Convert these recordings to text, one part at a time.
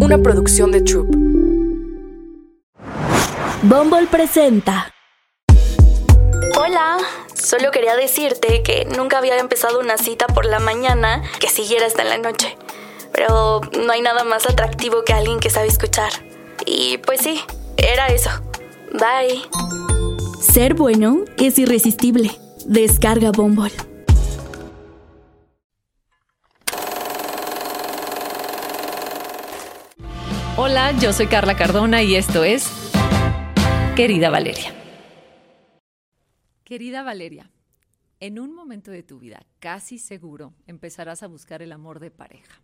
una producción de Troop. Bumble presenta. Hola, solo quería decirte que nunca había empezado una cita por la mañana que siguiera hasta en la noche. Pero no hay nada más atractivo que alguien que sabe escuchar. Y pues sí, era eso. Bye. Ser bueno es irresistible. Descarga Bumble. Hola, yo soy Carla Cardona y esto es Querida Valeria. Querida Valeria, en un momento de tu vida casi seguro empezarás a buscar el amor de pareja.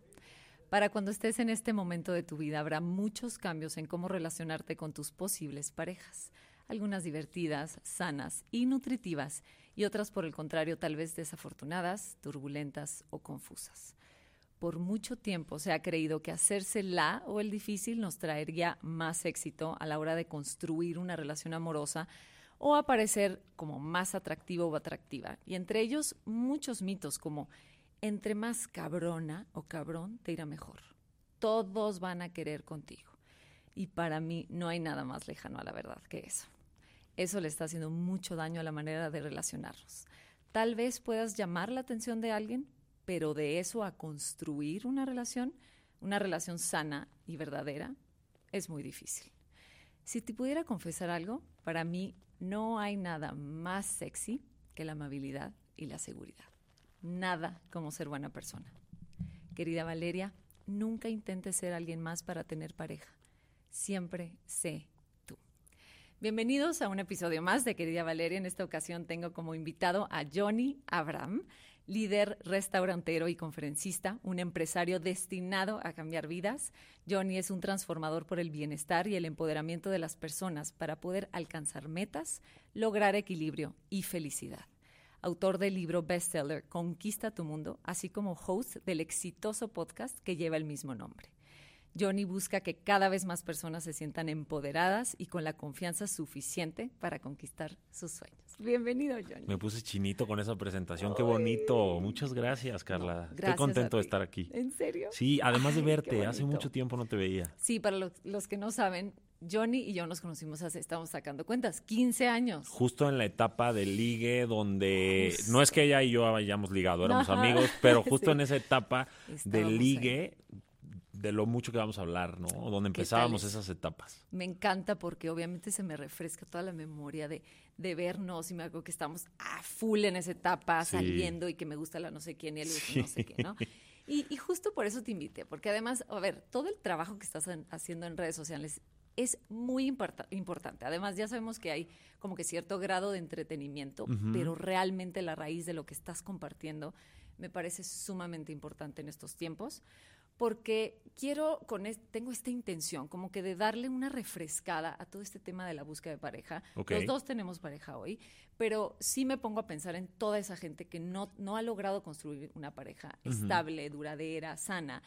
Para cuando estés en este momento de tu vida habrá muchos cambios en cómo relacionarte con tus posibles parejas, algunas divertidas, sanas y nutritivas, y otras por el contrario tal vez desafortunadas, turbulentas o confusas por mucho tiempo se ha creído que hacerse la o el difícil nos traería más éxito a la hora de construir una relación amorosa o aparecer como más atractivo o atractiva. Y entre ellos muchos mitos como entre más cabrona o cabrón te irá mejor. Todos van a querer contigo. Y para mí no hay nada más lejano a la verdad que eso. Eso le está haciendo mucho daño a la manera de relacionarnos. Tal vez puedas llamar la atención de alguien, pero de eso a construir una relación, una relación sana y verdadera, es muy difícil. Si te pudiera confesar algo, para mí no hay nada más sexy que la amabilidad y la seguridad. Nada como ser buena persona. Querida Valeria, nunca intentes ser alguien más para tener pareja. Siempre sé tú. Bienvenidos a un episodio más de Querida Valeria. En esta ocasión tengo como invitado a Johnny Abraham líder restaurantero y conferencista, un empresario destinado a cambiar vidas. Johnny es un transformador por el bienestar y el empoderamiento de las personas para poder alcanzar metas, lograr equilibrio y felicidad. Autor del libro bestseller Conquista tu Mundo, así como host del exitoso podcast que lleva el mismo nombre. Johnny busca que cada vez más personas se sientan empoderadas y con la confianza suficiente para conquistar sus sueños. Bienvenido, Johnny. Me puse chinito con esa presentación, qué bonito. Muchas gracias, Carla. Estoy contento de estar aquí. ¿En serio? Sí, además de verte, hace mucho tiempo no te veía. Sí, para los, que no saben, Johnny y yo nos conocimos hace, estamos sacando cuentas, 15 años. Justo en la etapa del ligue donde no es que ella y yo hayamos ligado, éramos amigos, pero justo en esa etapa del ligue de lo mucho que vamos a hablar, ¿no? Donde empezábamos esas etapas. Me encanta porque obviamente se me refresca toda la memoria de, de vernos y me acuerdo que estamos a full en esa etapa, saliendo y que me gusta la no sé quién y el no sé qué, ¿no? Y, y, justo por eso te invité, porque además, a ver, todo el trabajo que estás haciendo en redes sociales es muy importante. Además, ya sabemos que hay como que cierto grado de entretenimiento, pero realmente la raíz de lo que estás compartiendo me parece sumamente importante en estos tiempos porque quiero, con tengo esta intención, como que de darle una refrescada a todo este tema de la búsqueda de pareja. Los dos tenemos pareja hoy, pero sí me pongo a pensar en toda esa gente que no, no ha logrado construir una pareja estable, duradera, sana.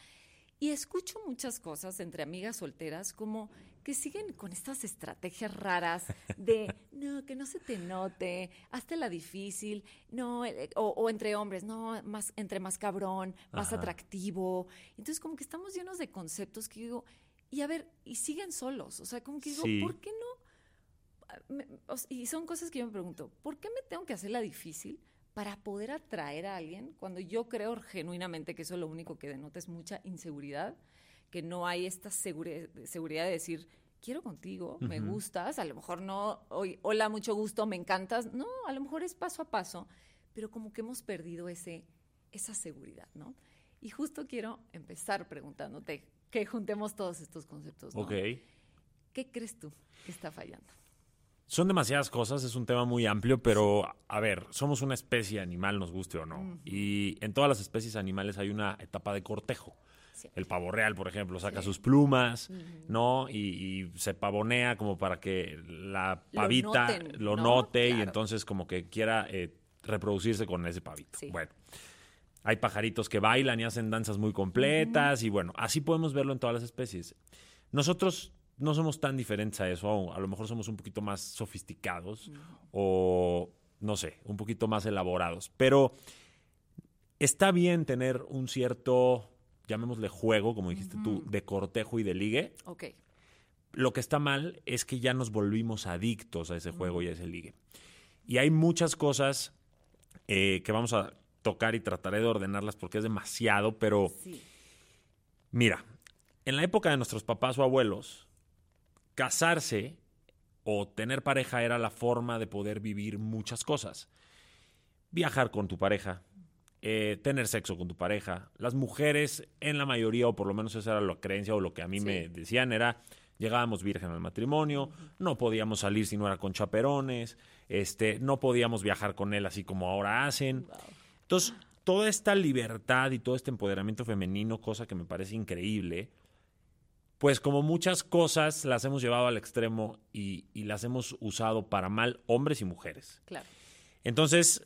Y escucho muchas cosas entre amigas solteras como que siguen con estas estrategias raras de, no, que no se te note, hazte la difícil, no, eh, o, entre hombres, no, más, entre más cabrón, más atractivo. Entonces, como que estamos llenos de conceptos que digo, y a ver, y siguen solos, o sea, como que digo, ¿por qué no? y son cosas que yo me pregunto, ¿por qué me tengo que hacer la difícil para poder atraer a alguien cuando yo creo genuinamente que eso lo único que denota es mucha inseguridad? que no hay esta seguridad de decir, quiero contigo, me gustas, a lo mejor no, hoy, hola, mucho gusto, me encantas, no, a lo mejor es paso a paso, pero como que hemos perdido ese, esa seguridad, ¿no? Y justo quiero empezar preguntándote que juntemos todos estos conceptos, ¿no? Ok. ¿Qué crees tú que está fallando? Son demasiadas cosas, es un tema muy amplio, pero a ver, somos una especie animal, nos guste o no. Y en todas las especies animales hay una etapa de cortejo. El pavo real, por ejemplo, saca sus plumas, ¿no? Y, se pavonea como para que la pavita lo, note y entonces como que quiera eh, reproducirse con ese pavito. Bueno, hay pajaritos que bailan y hacen danzas muy completas y bueno, así podemos verlo en todas las especies. Nosotros no somos tan diferentes a eso, a lo mejor somos un poquito más sofisticados o, no sé, un poquito más elaborados, pero está bien tener un cierto llamémosle juego, como dijiste tú, de cortejo y de ligue. Ok. Lo que está mal es que ya nos volvimos adictos a ese juego y a ese ligue. Y hay muchas cosas eh, que vamos a tocar y trataré de ordenarlas porque es demasiado, pero Sí. mira, en la época de nuestros papás o abuelos, casarse o tener pareja era la forma de poder vivir muchas cosas. Viajar con tu pareja, eh, tener sexo con tu pareja. Las mujeres, en la mayoría, o por lo menos esa era la creencia o lo que a mí Sí. me decían, era llegábamos virgen al matrimonio, no podíamos salir si no era con chaperones, este, no podíamos viajar con él así como ahora hacen. Entonces, toda esta libertad y todo este empoderamiento femenino, cosa que me parece increíble, pues como muchas cosas las hemos llevado al extremo y, y las hemos usado para mal hombres y mujeres. Claro. Entonces,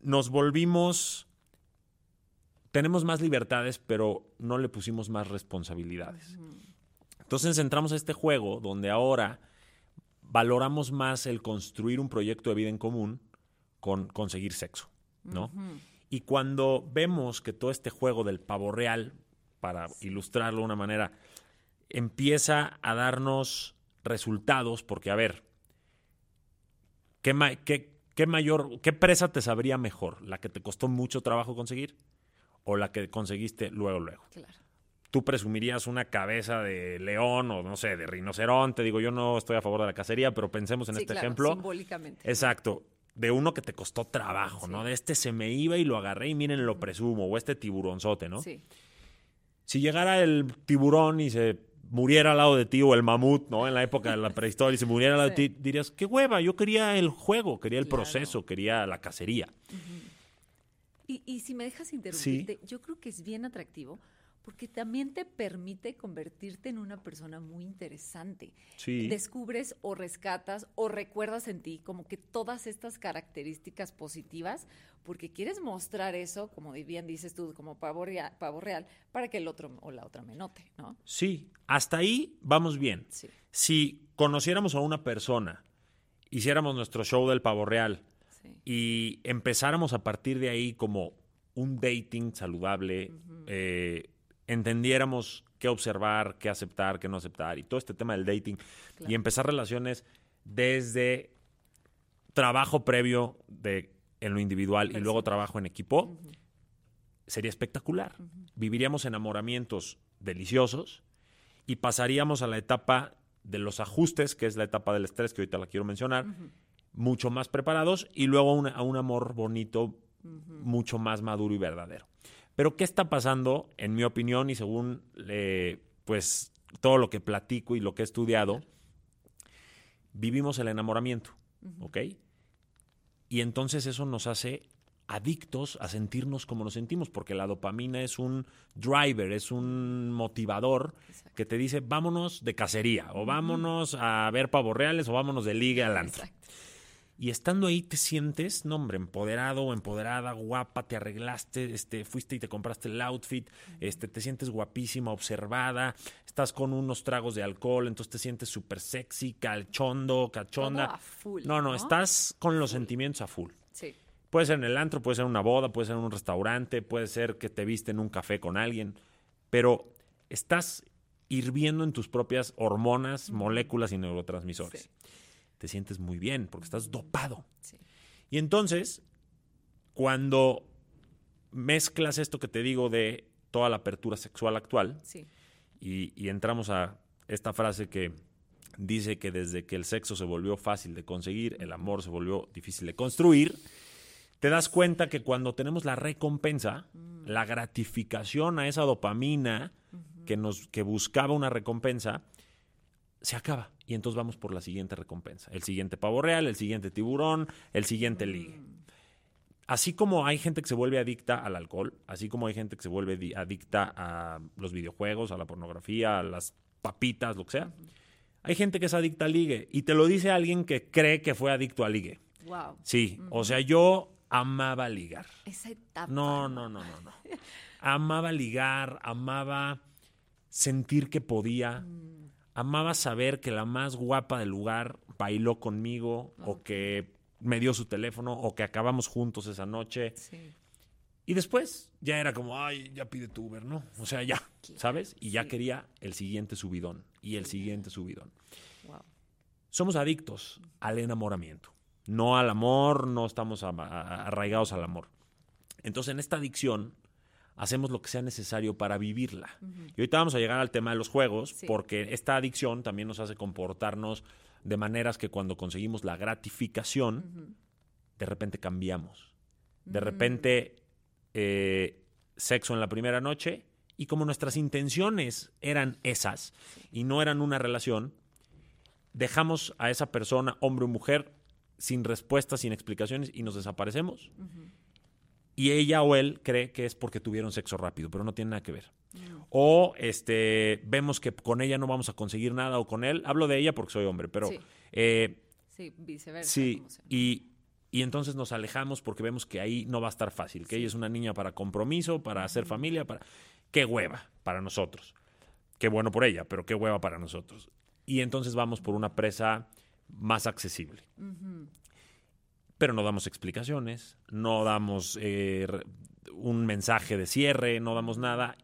nos volvimos, tenemos más libertades, pero no le pusimos más responsabilidades. Entonces entramos a este juego donde ahora valoramos más el construir un proyecto de vida en común con conseguir sexo, ¿no? Y cuando vemos que todo este juego del pavo real, para ilustrarlo de una manera, empieza a darnos resultados, porque a ver, ¿qué, ma- qué- qué mayor, qué presa te sabría mejor? ¿La que te costó mucho trabajo conseguir o la que conseguiste luego, luego? Claro. tú presumirías una cabeza de león o no sé, de rinoceronte. Digo, yo no estoy a favor de la cacería, pero pensemos en Sí, este claro, ejemplo. Simbólicamente. Exacto. De uno que te costó trabajo, Sí. ¿no? De este se me iba y lo agarré y miren, lo presumo. O este tiburonzote, ¿no? Sí. Si llegara el tiburón y se muriera al lado de ti, o el mamut, ¿no? En la época de la prehistoria, y se muriera al lado Sí. de ti, dirías, qué hueva, yo quería el juego, quería el Claro. proceso, quería la cacería. Y, y si me dejas interrumpirte, yo creo que es bien atractivo porque también te permite convertirte en una persona muy interesante. Sí. Descubres o rescatas o recuerdas en ti como que todas estas características positivas porque quieres mostrar eso, como bien dices tú, como pavo real, pavo real para que el otro o la otra me note, ¿no? Sí, hasta ahí vamos bien. Sí. Si conociéramos a una persona, hiciéramos nuestro show del pavo real Sí. y empezáramos a partir de ahí como un dating saludable, eh, entendiéramos qué observar, qué aceptar, qué no aceptar y todo este tema del dating Claro. y empezar relaciones desde trabajo previo de en lo individual y luego trabajo en equipo, sería espectacular. Viviríamos enamoramientos deliciosos y pasaríamos a la etapa de los ajustes, que es la etapa del estrés, que ahorita la quiero mencionar, mucho más preparados y luego a un amor bonito, mucho más maduro y verdadero. Pero ¿qué está pasando, en mi opinión y según eh, pues todo lo que platico y lo que he estudiado? Vivimos el enamoramiento, ¿ok? Y entonces eso nos hace adictos a sentirnos como nos sentimos, porque la dopamina es un driver, es un motivador que te dice vámonos de cacería, o vámonos a ver pavos reales, o vámonos de liga al antro. Exacto. Y estando ahí te sientes, no hombre, empoderado o empoderada, guapa, te arreglaste, este, fuiste y te compraste el outfit, este, te sientes guapísima, observada, estás con unos tragos de alcohol, entonces te sientes súper sexy, calchondo, cachonda. Todo a full, no, no, ¿no? estás con los sentimientos a full. Sí. Puede ser en el antro, puede ser en una boda, puede ser en un restaurante, puede ser que te viste en un café con alguien, pero estás hirviendo en tus propias hormonas, moléculas y neurotransmisores. Sí. Te sientes muy bien porque estás dopado. Sí. Y entonces, cuando mezclas esto que te digo de toda la apertura sexual actual Sí. y, y entramos a esta frase que dice que desde que el sexo se volvió fácil de conseguir, el amor se volvió difícil de construir, te das cuenta que cuando tenemos la recompensa, la gratificación a esa dopamina que, nos, que buscaba una recompensa, se acaba. Y entonces vamos por la siguiente recompensa. El siguiente pavo real, el siguiente tiburón, el siguiente ligue. Así como hay gente que se vuelve adicta al alcohol, así como hay gente que se vuelve di- adicta a los videojuegos, a la pornografía, a las papitas, lo que sea, hay gente que es adicta al ligue. Y te lo dice alguien que cree que fue adicto al ligue. Wow. Sí, o sea, yo amaba ligar. Esa etapa. No, no, no, no, no. Amaba ligar, amaba sentir que podía, amaba saber que la más guapa del lugar bailó conmigo o que me dio su teléfono o que acabamos juntos esa noche. Sí. Y después ya era como, ay, ya pide tu Uber, ¿no? O sea, ya, ¿sabes? Y ya quería el siguiente subidón y el siguiente subidón. Wow. Somos adictos al enamoramiento, no al amor, no estamos arraigados al amor. Entonces, en esta adicción hacemos lo que sea necesario para vivirla. Y ahorita vamos a llegar al tema de los juegos, Sí. porque esta adicción también nos hace comportarnos de maneras que cuando conseguimos la gratificación, de repente cambiamos. De repente, eh, sexo en la primera noche, y como nuestras intenciones eran esas y no eran una relación, dejamos a esa persona, hombre o mujer, sin respuestas, sin explicaciones, y nos desaparecemos. Y ella o él cree que es porque tuvieron sexo rápido, pero no tiene nada que ver. O este vemos que con ella no vamos a conseguir nada, o con él, hablo de ella porque soy hombre, pero Sí. eh, Sí, viceversa. Sí, y, y entonces nos alejamos porque vemos que ahí no va a estar fácil, que ella es una niña para compromiso, para hacer familia, para... Qué hueva para nosotros. Qué bueno por ella, pero qué hueva para nosotros. Y entonces vamos por una presa más accesible. Pero no damos explicaciones, no damos eh, un mensaje de cierre, no damos nada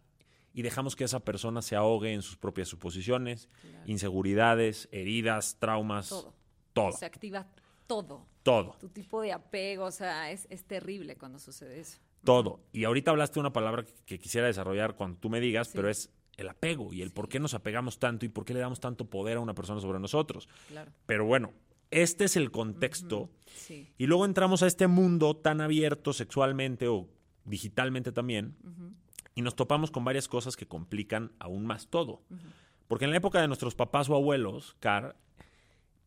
y dejamos que esa persona se ahogue en sus propias suposiciones, inseguridades, heridas, traumas, Todo. todo, Se activa todo. todo. Tu tipo de apego, o sea, es, es terrible cuando sucede eso. Todo. Y ahorita hablaste una palabra que quisiera desarrollar cuando tú me digas, Sí. pero es el apego y el por qué nos apegamos tanto y por qué le damos tanto poder a una persona sobre nosotros. Claro. Pero bueno, este es el contexto. Sí. Y luego entramos a este mundo tan abierto sexualmente o digitalmente también y nos topamos con varias cosas que complican aún más todo. Porque en la época de nuestros papás o abuelos, Car,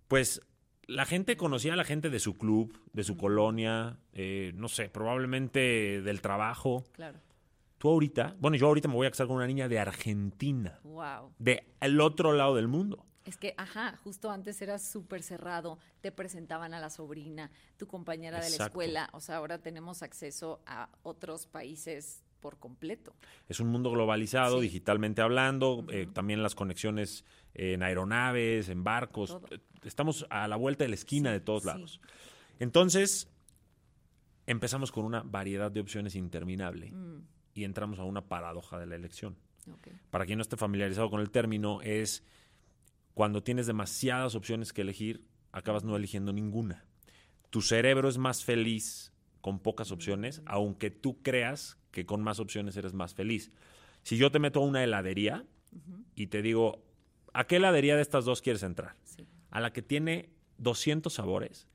pues la gente conocía a la gente de su club, de su colonia, eh, no sé, probablemente del trabajo. Claro. Tú ahorita, bueno, yo ahorita me voy a casar con una niña de Argentina, Wow. de el otro lado del mundo. Es que, ajá, justo antes era súper cerrado, te presentaban a la sobrina, tu compañera de la escuela, o sea, ahora tenemos acceso a otros países por completo. Es un mundo globalizado, Sí. digitalmente hablando, eh, también las conexiones en aeronaves, en barcos. Todo. Eh, Estamos a la vuelta de la esquina Sí, de todos sí. lados. Entonces, empezamos con una variedad de opciones interminable Mm, y entramos a una paradoja de la elección. Para quien no esté familiarizado con el término, es cuando tienes demasiadas opciones que elegir, acabas no eligiendo ninguna. Tu cerebro es más feliz con pocas opciones, aunque tú creas que con más opciones eres más feliz. Si yo te meto a una heladería y te digo, ¿a qué heladería de estas dos quieres entrar? Sí. A la que tiene 200 sabores.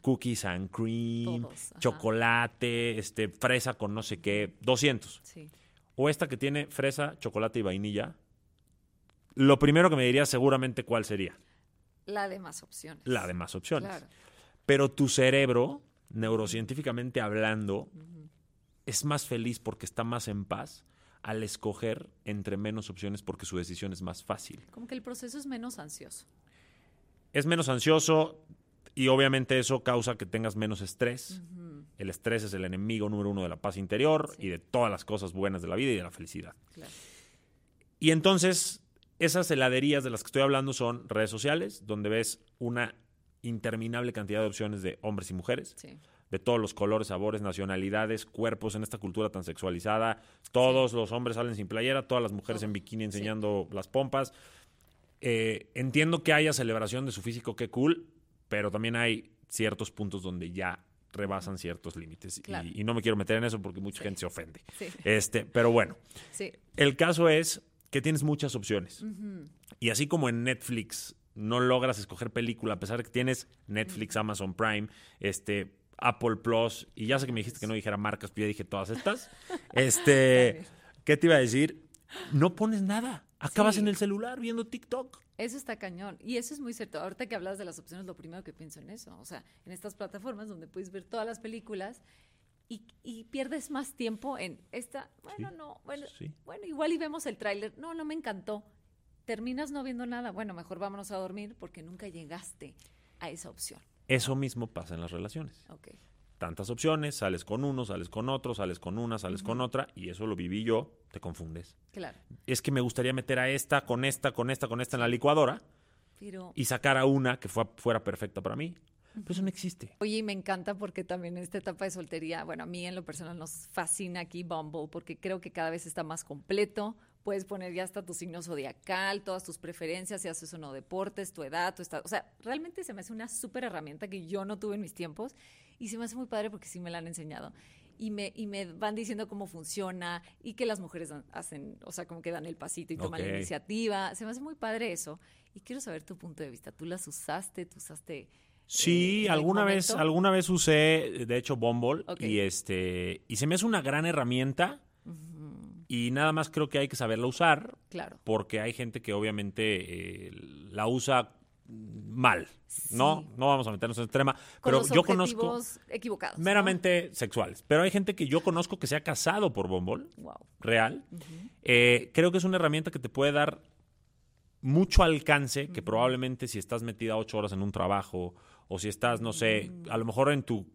Cookies and cream, Todos, chocolate, este, fresa con no sé qué, 200 Sí. o esta que tiene fresa, chocolate y vainilla, lo primero que me diría seguramente cuál sería. La de más opciones. La de más opciones. Claro. Pero tu cerebro, neurocientíficamente hablando, es más feliz porque está más en paz al escoger entre menos opciones porque su decisión es más fácil. Como que el proceso es menos ansioso. Es menos ansioso y obviamente eso causa que tengas menos estrés. El estrés es el enemigo número uno de la paz interior Sí. y de todas las cosas buenas de la vida y de la felicidad. Claro. Y entonces, esas heladerías de las que estoy hablando son redes sociales, donde ves una interminable cantidad de opciones de hombres y mujeres, Sí. de todos los colores, sabores, nacionalidades, cuerpos en esta cultura tan sexualizada. Todos los hombres salen sin playera, todas las mujeres en bikini enseñando las pompas. Eh, entiendo que haya celebración de su físico, qué cool, pero también hay ciertos puntos donde ya rebasan ciertos límites. Y- Claro. Y, no me quiero meter en eso porque mucha gente se ofende. Sí. Este, pero bueno. Sí. El caso es que tienes muchas opciones. Y así como en Netflix no logras escoger película, a pesar de que tienes Netflix, Amazon Prime, este, Apple Plus, y ya sé que me dijiste que no dijera marcas, pero ya dije todas estas. Este, ¿qué te iba a decir? No pones nada. Acabas Sí. en el celular viendo TikTok. Eso está cañón. Y eso es muy cierto. Ahorita que hablas de las opciones, lo primero que pienso en eso. O sea, en estas plataformas donde puedes ver todas las películas y, y pierdes más tiempo en esta. Bueno, Sí, no. Bueno, sí. bueno, igual y vemos el tráiler. No, no me encantó. Terminas no viendo nada. Bueno, mejor vámonos a dormir porque nunca llegaste a esa opción. Eso mismo pasa en las relaciones. Tantas opciones, sales con uno, sales con otro, sales con una, sales con otra, y eso lo viví yo, te confundes. Claro. es que me gustaría meter a esta, con esta, con esta, con esta en la licuadora Pero. y sacar a una que fue- fuera perfecta para mí. Pero eso no existe. Oye, y me encanta porque también en esta etapa de soltería, bueno, a mí en lo personal nos fascina aquí Bumble porque creo que cada vez está más completo. Puedes poner ya hasta tu signo zodiacal, todas tus preferencias, si haces o no deportes, tu edad, tu estado. O sea, realmente se me hace una súper herramienta que yo no tuve en mis tiempos y se me hace muy padre porque sí me la han enseñado y me, y me van diciendo cómo funciona y que las mujeres hacen, o sea, como que dan el pasito y toman la iniciativa. Se me hace muy padre eso. Y quiero saber tu punto de vista. ¿Tú las usaste? ¿Tú usaste...? Sí, eh, alguna vez, alguna vez usé, de hecho, Bumble y este y se me hace una gran herramienta y nada más creo que hay que saberla usar, claro, porque hay gente que obviamente eh, la usa mal. No, no vamos a meternos en ese tema. pero yo conozco. equivocados. Meramente sexuales. Pero hay gente que yo conozco que se ha casado por Bombol. Real. Eh, creo que es una herramienta que te puede dar mucho alcance, que probablemente si estás metida ocho horas en un trabajo, o si estás, no sé, a lo mejor en tu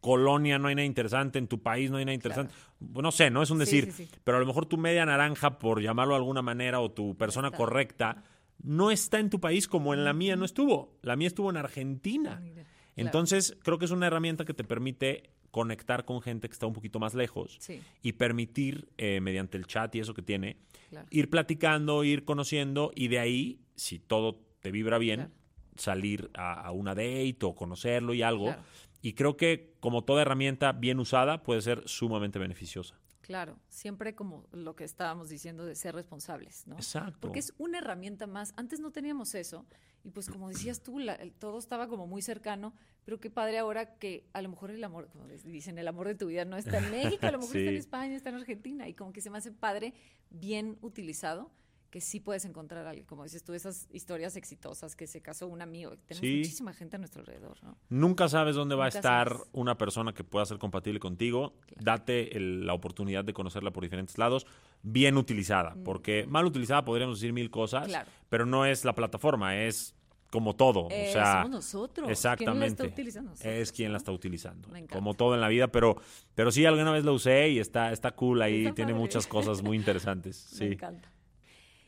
colonia no hay nada interesante, en tu país no hay nada interesante. No sé, no es un decir, pero a lo mejor tu media naranja, por llamarlo de alguna manera, o tu persona correcta no está en tu país como en la mía no estuvo. La mía estuvo en Argentina. Ah, Entonces, creo que es una herramienta que te permite conectar con gente que está un poquito más lejos y permitir, eh, mediante el chat y eso que tiene, ir platicando, ir conociendo y de ahí, si todo te vibra bien, salir a, una date o conocerlo y algo. Y creo que como toda herramienta bien usada puede ser sumamente beneficiosa. Claro, siempre como lo que estábamos diciendo de ser responsables, ¿no? Exacto. Porque es una herramienta más. Antes no teníamos eso y pues como decías tú, todo estaba como muy cercano, pero qué padre ahora que a lo mejor el amor, como dicen, el amor de tu vida no está en México, a lo mejor está en España, está en Argentina y como que se me hace padre, bien utilizado que sí puedes encontrar algo, como dices tú, esas historias exitosas que se casó un amigo. Tenemos muchísima gente a nuestro alrededor, ¿no? Nunca sabes dónde va a estar una persona que pueda ser compatible contigo. Date la oportunidad de conocerla por diferentes lados, bien utilizada, porque mal utilizada podríamos decir mil cosas, pero no es la plataforma, es como todo. o eh, sea, somos nosotros. Exactamente. ¿Quién la está es quien la está utilizando. Como todo en la vida, pero, pero sí, alguna vez la usé y está, está cool ahí, tiene muchas cosas muy interesantes. sí. Me encanta.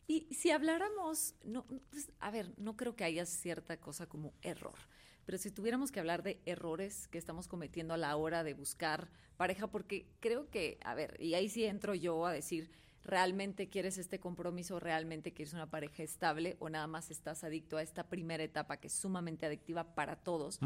Y si habláramos, no, pues, a ver, no creo que haya cierta cosa como error, pero si tuviéramos que hablar de errores que estamos cometiendo a la hora de buscar pareja, porque creo que, a ver, y ahí sí entro yo a decir, ¿realmente quieres este compromiso? ¿Realmente quieres una pareja estable? ¿O nada más estás adicto a esta primera etapa que es sumamente adictiva para todos?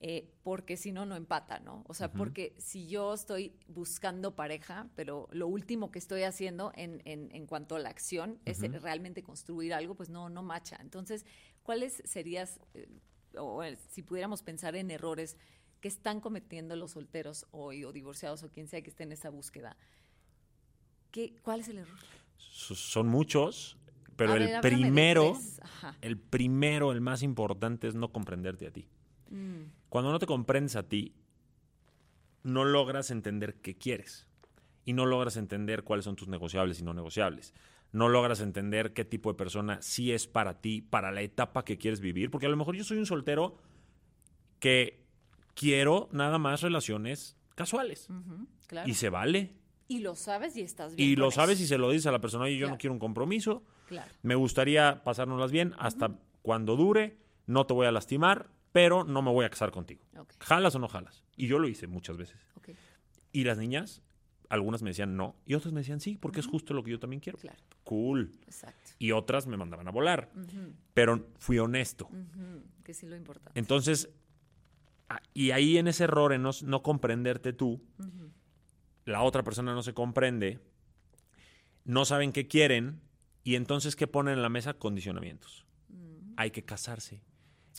Eh, porque si no, no empata, ¿no? O sea, porque si yo estoy buscando pareja, pero lo último que estoy haciendo en, en, cuanto a la acción es realmente construir algo, pues no, no macha. Entonces, ¿cuáles serías, eh, o si pudiéramos pensar en errores que están cometiendo los solteros hoy o divorciados o quien sea que esté en esa búsqueda? ¿Qué, ¿Cuál es el error? Son muchos, pero el primero, el primero, el más importante es no comprenderte a ti. Mm. Cuando no te comprendes a ti, no logras entender qué quieres y no logras entender cuáles son tus negociables y no negociables. No logras entender qué tipo de persona sí es para ti, para la etapa que quieres vivir, porque a lo mejor yo soy un soltero que quiero nada más relaciones casuales. Y se vale. Y lo sabes y estás bien. Y lo sabes y se lo dices a la persona, y yo no quiero un compromiso. Me gustaría pasárnoslas bien hasta cuando dure, no te voy a lastimar, pero no me voy a casar contigo. ¿Jalas o no jalas? Y yo lo hice muchas veces. Y las niñas, algunas me decían no, y otras me decían sí, porque es justo lo que yo también quiero. Cool. Y otras me mandaban a volar. Pero fui honesto. Que sí lo importante. Entonces, y ahí en ese error, en no, comprenderte tú, la otra persona no se comprende, no saben qué quieren, y entonces, ¿qué ponen en la mesa? Condicionamientos. Hay que casarse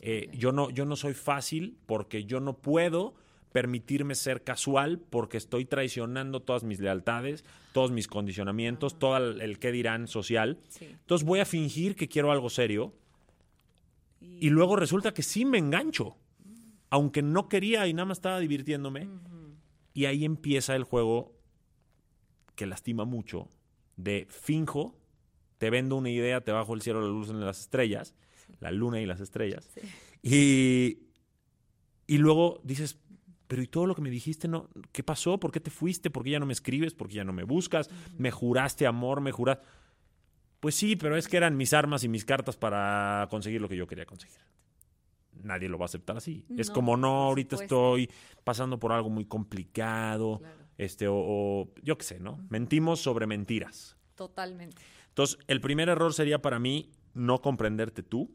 eh, yo, no, yo no soy fácil porque yo no puedo permitirme ser casual porque estoy traicionando todas mis lealtades, todos mis condicionamientos, todo el, qué dirán social. Entonces voy a fingir que quiero algo serio y... luego resulta que sí me engancho, aunque no quería y nada más estaba divirtiéndome. Y ahí empieza el juego que lastima mucho de finjo, te vendo una idea, te bajo el cielo, la luz en las estrellas la luna y las estrellas. Y, y luego dices, pero ¿y todo lo que me dijiste? no ¿Qué pasó? ¿Por qué te fuiste? ¿Por qué ya no me escribes? ¿Por qué ya no me buscas? ¿Me juraste amor? ¿Me juraste? Pues sí, pero es que eran mis armas y mis cartas para conseguir lo que yo quería conseguir. Nadie lo va a aceptar así. es como, no, ahorita estoy pasando por algo muy complicado, Claro. este, o, o yo qué sé, ¿no? Mentimos sobre mentiras. Totalmente. Entonces, el primer error sería para mí no comprenderte tú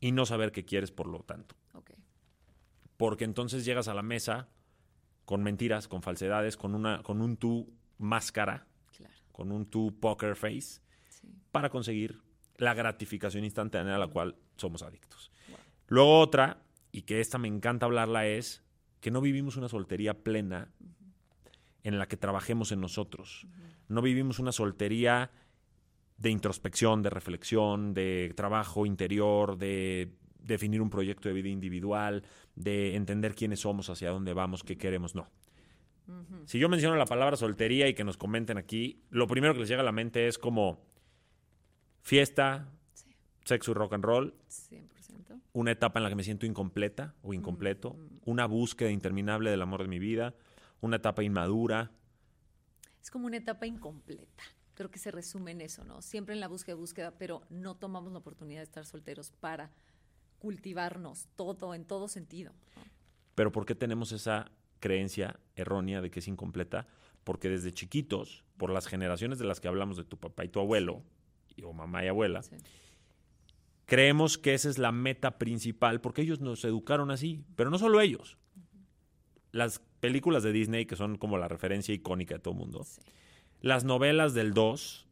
y no saber qué quieres por lo tanto. Ok. Porque entonces llegas a la mesa con mentiras, con falsedades, con, una, con un tú máscara, Claro. con un tú poker face, Sí. para conseguir la gratificación instantánea a la cual somos adictos. Luego otra, y que esta me encanta hablarla, es que no vivimos una soltería plena en la que trabajemos en nosotros. No vivimos una soltería de introspección, de reflexión, de trabajo interior, de definir un proyecto de vida individual, de entender quiénes somos, hacia dónde vamos, qué queremos. No. Si yo menciono la palabra soltería y que nos comenten aquí, lo primero que les llega a la mente es como fiesta, Sí. sexo y rock and roll, 100%. una etapa en la que me siento incompleta o incompleto, una búsqueda interminable del amor de mi vida, una etapa inmadura. Es como una etapa incompleta. Creo que se resume en eso, ¿no? Siempre en la búsqueda, búsqueda, pero no tomamos la oportunidad de estar solteros para cultivarnos todo, en todo sentido. ¿no? Pero ¿por qué tenemos esa creencia errónea de que es incompleta? Porque desde chiquitos, por las generaciones de las que hablamos de tu papá y tu abuelo, y- o mamá y abuela, Sí. Creemos que esa es la meta principal, porque ellos nos educaron así, pero no solo ellos. Las películas de Disney, que son como la referencia icónica de todo el mundo, Sí. las novelas del 2,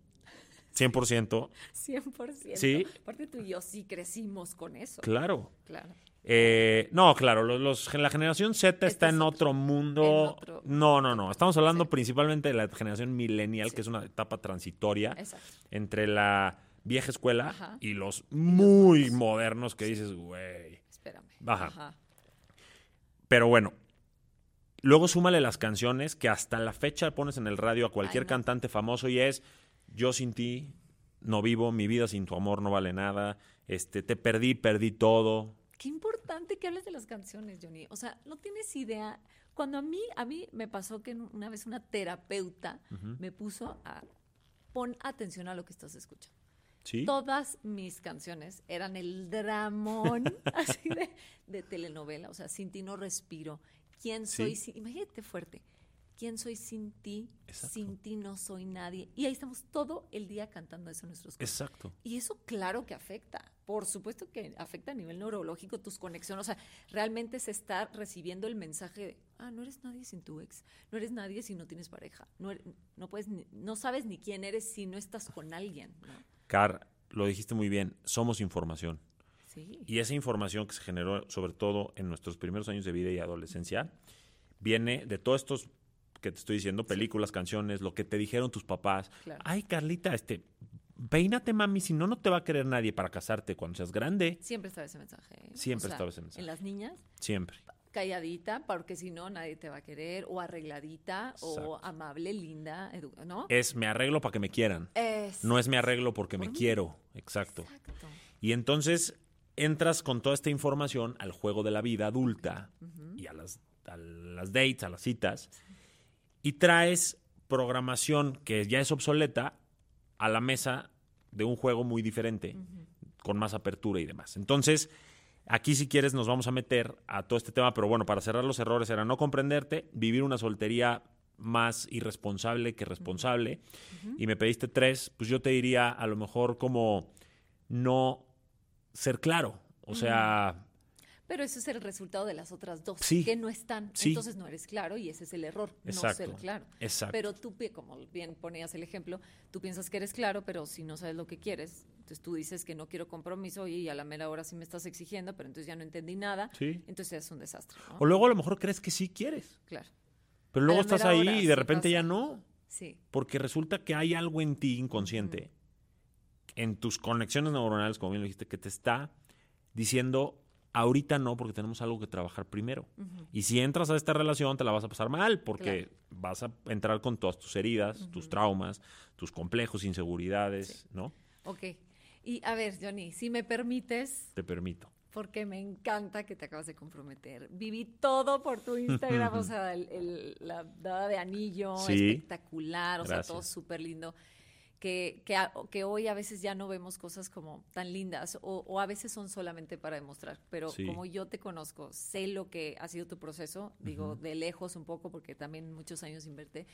100%, 100%. Sí. Aparte tú y yo sí crecimos con eso. claro. Claro. Eh, no, claro, los, los- la generación Z está es en otro- otro mundo. en otro- No, no, no. Estamos hablando Sí. principalmente de la generación millennial, Sí. que es una etapa transitoria Exacto. entre la vieja escuela Ajá. y los muy modernos que dices, güey. Espérame. Ajá. Pero bueno, luego súmale las canciones que hasta la fecha pones en el radio a cualquier Ay, no. cantante famoso y es Yo sin ti no vivo, mi vida sin tu amor no vale nada, este te perdí, perdí todo. Qué importante que hables de las canciones, Johnny. O sea, no tienes idea. Cuando a mí, a mí me pasó que una vez una terapeuta me puso a pon atención a lo que estás escuchando. ¿Sí? Todas mis canciones eran el dramón así de, de telenovela. O sea, sin ti no respiro. ¿Quién Sí. soy? sin- imagínate fuerte. ¿Quién soy sin ti? Exacto. Sin ti no soy nadie. Y ahí estamos todo el día cantando eso en nuestros cuerpos. Exacto. Y eso claro que afecta. Por supuesto que afecta a nivel neurológico tus conexiones. O sea, realmente se está recibiendo el mensaje de, ah, no eres nadie sin tu ex. No eres nadie si no tienes pareja. No, eres- no, puedes ni- no sabes ni quién eres si no estás con alguien. ¿no? Car, lo dijiste muy bien, somos información. Sí. Y esa información que se generó sobre todo en nuestros primeros años de vida y adolescencia viene de todos estos que te estoy diciendo, películas, canciones, lo que te dijeron tus papás. Claro. Ay, Carlita, este, peínate, mami, si no, no te va a querer nadie para casarte cuando seas grande. Siempre estaba ese mensaje. ¿eh? Siempre estaba ese mensaje. En las niñas, Siempre. Calladita, porque si no, nadie te va a querer. O arregladita, o amable, linda, ¿no? Es me arreglo para que me quieran. Es- No es me arreglo porque me quiero. Exacto. Exacto. Y entonces entras con toda esta información al juego de la vida adulta y a las, a las dates, a las citas, y traes programación que ya es obsoleta a la mesa de un juego muy diferente, con más apertura y demás. Entonces, aquí si quieres nos vamos a meter a todo este tema, pero bueno, para cerrar los errores era no comprenderte, vivir una soltería más irresponsable que responsable, y me pediste tres, pues yo te diría a lo mejor como no ser claro, o sea, Pero eso es el resultado de las otras dos, Sí. que no están. Sí. Entonces no eres claro y ese es el error, no ser claro. Exacto. Pero tú, como bien ponías el ejemplo, tú piensas que eres claro, pero si no sabes lo que quieres, entonces tú dices que no quiero compromiso y a la mera hora sí me estás exigiendo, pero entonces ya no entendí nada. Sí. Entonces es un desastre, ¿no? o luego a lo mejor crees que sí quieres, Claro. pero luego estás ahí hora y de repente ya no. Sí. Porque resulta que hay algo en ti inconsciente, en tus conexiones neuronales, como bien lo dijiste, que te está diciendo, ahorita no, porque tenemos algo que trabajar primero. Y si entras a esta relación, te la vas a pasar mal, porque vas a entrar con todas tus heridas, tus traumas, tus complejos, inseguridades, ¿no? Ok. Y a ver, Johnny, si me permites, Te permito. porque me encanta que te acabas de comprometer. Viví todo por tu Instagram, o sea, el- el- la dada de anillo, Sí. espectacular, o sea, todo súper lindo. Que, que, que, hoy a veces ya no vemos cosas como tan lindas o, o a veces son solamente para demostrar. Pero como yo te conozco, sé lo que ha sido tu proceso, digo, de lejos un poco, porque también muchos años invertí,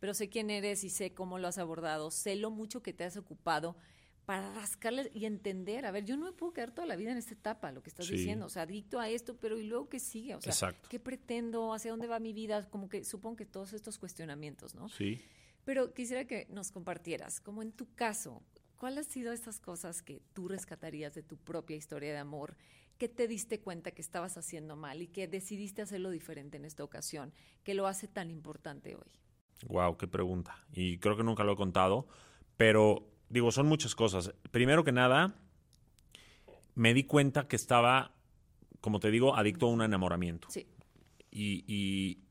pero sé quién eres y sé cómo lo has abordado, sé lo mucho que te has ocupado para rascarle y entender, a ver, yo no me puedo quedar toda la vida en esta etapa, lo que estás diciendo, o sea, adicto a esto, pero ¿y luego qué sigue? O sea, ¿qué pretendo? ¿Hacia dónde va mi vida? Como que supongo que todos estos cuestionamientos, ¿no? Sí. Pero quisiera que nos compartieras, como en tu caso, ¿cuáles han sido estas cosas que tú rescatarías de tu propia historia de amor? que te diste cuenta que estabas haciendo mal y que decidiste hacerlo diferente en esta ocasión, que lo hace tan importante hoy? Wow, qué pregunta. Y creo que nunca lo he contado, pero digo, son muchas cosas. Primero que nada, me di cuenta que estaba, como te digo, adicto a un enamoramiento. Sí. Y, y,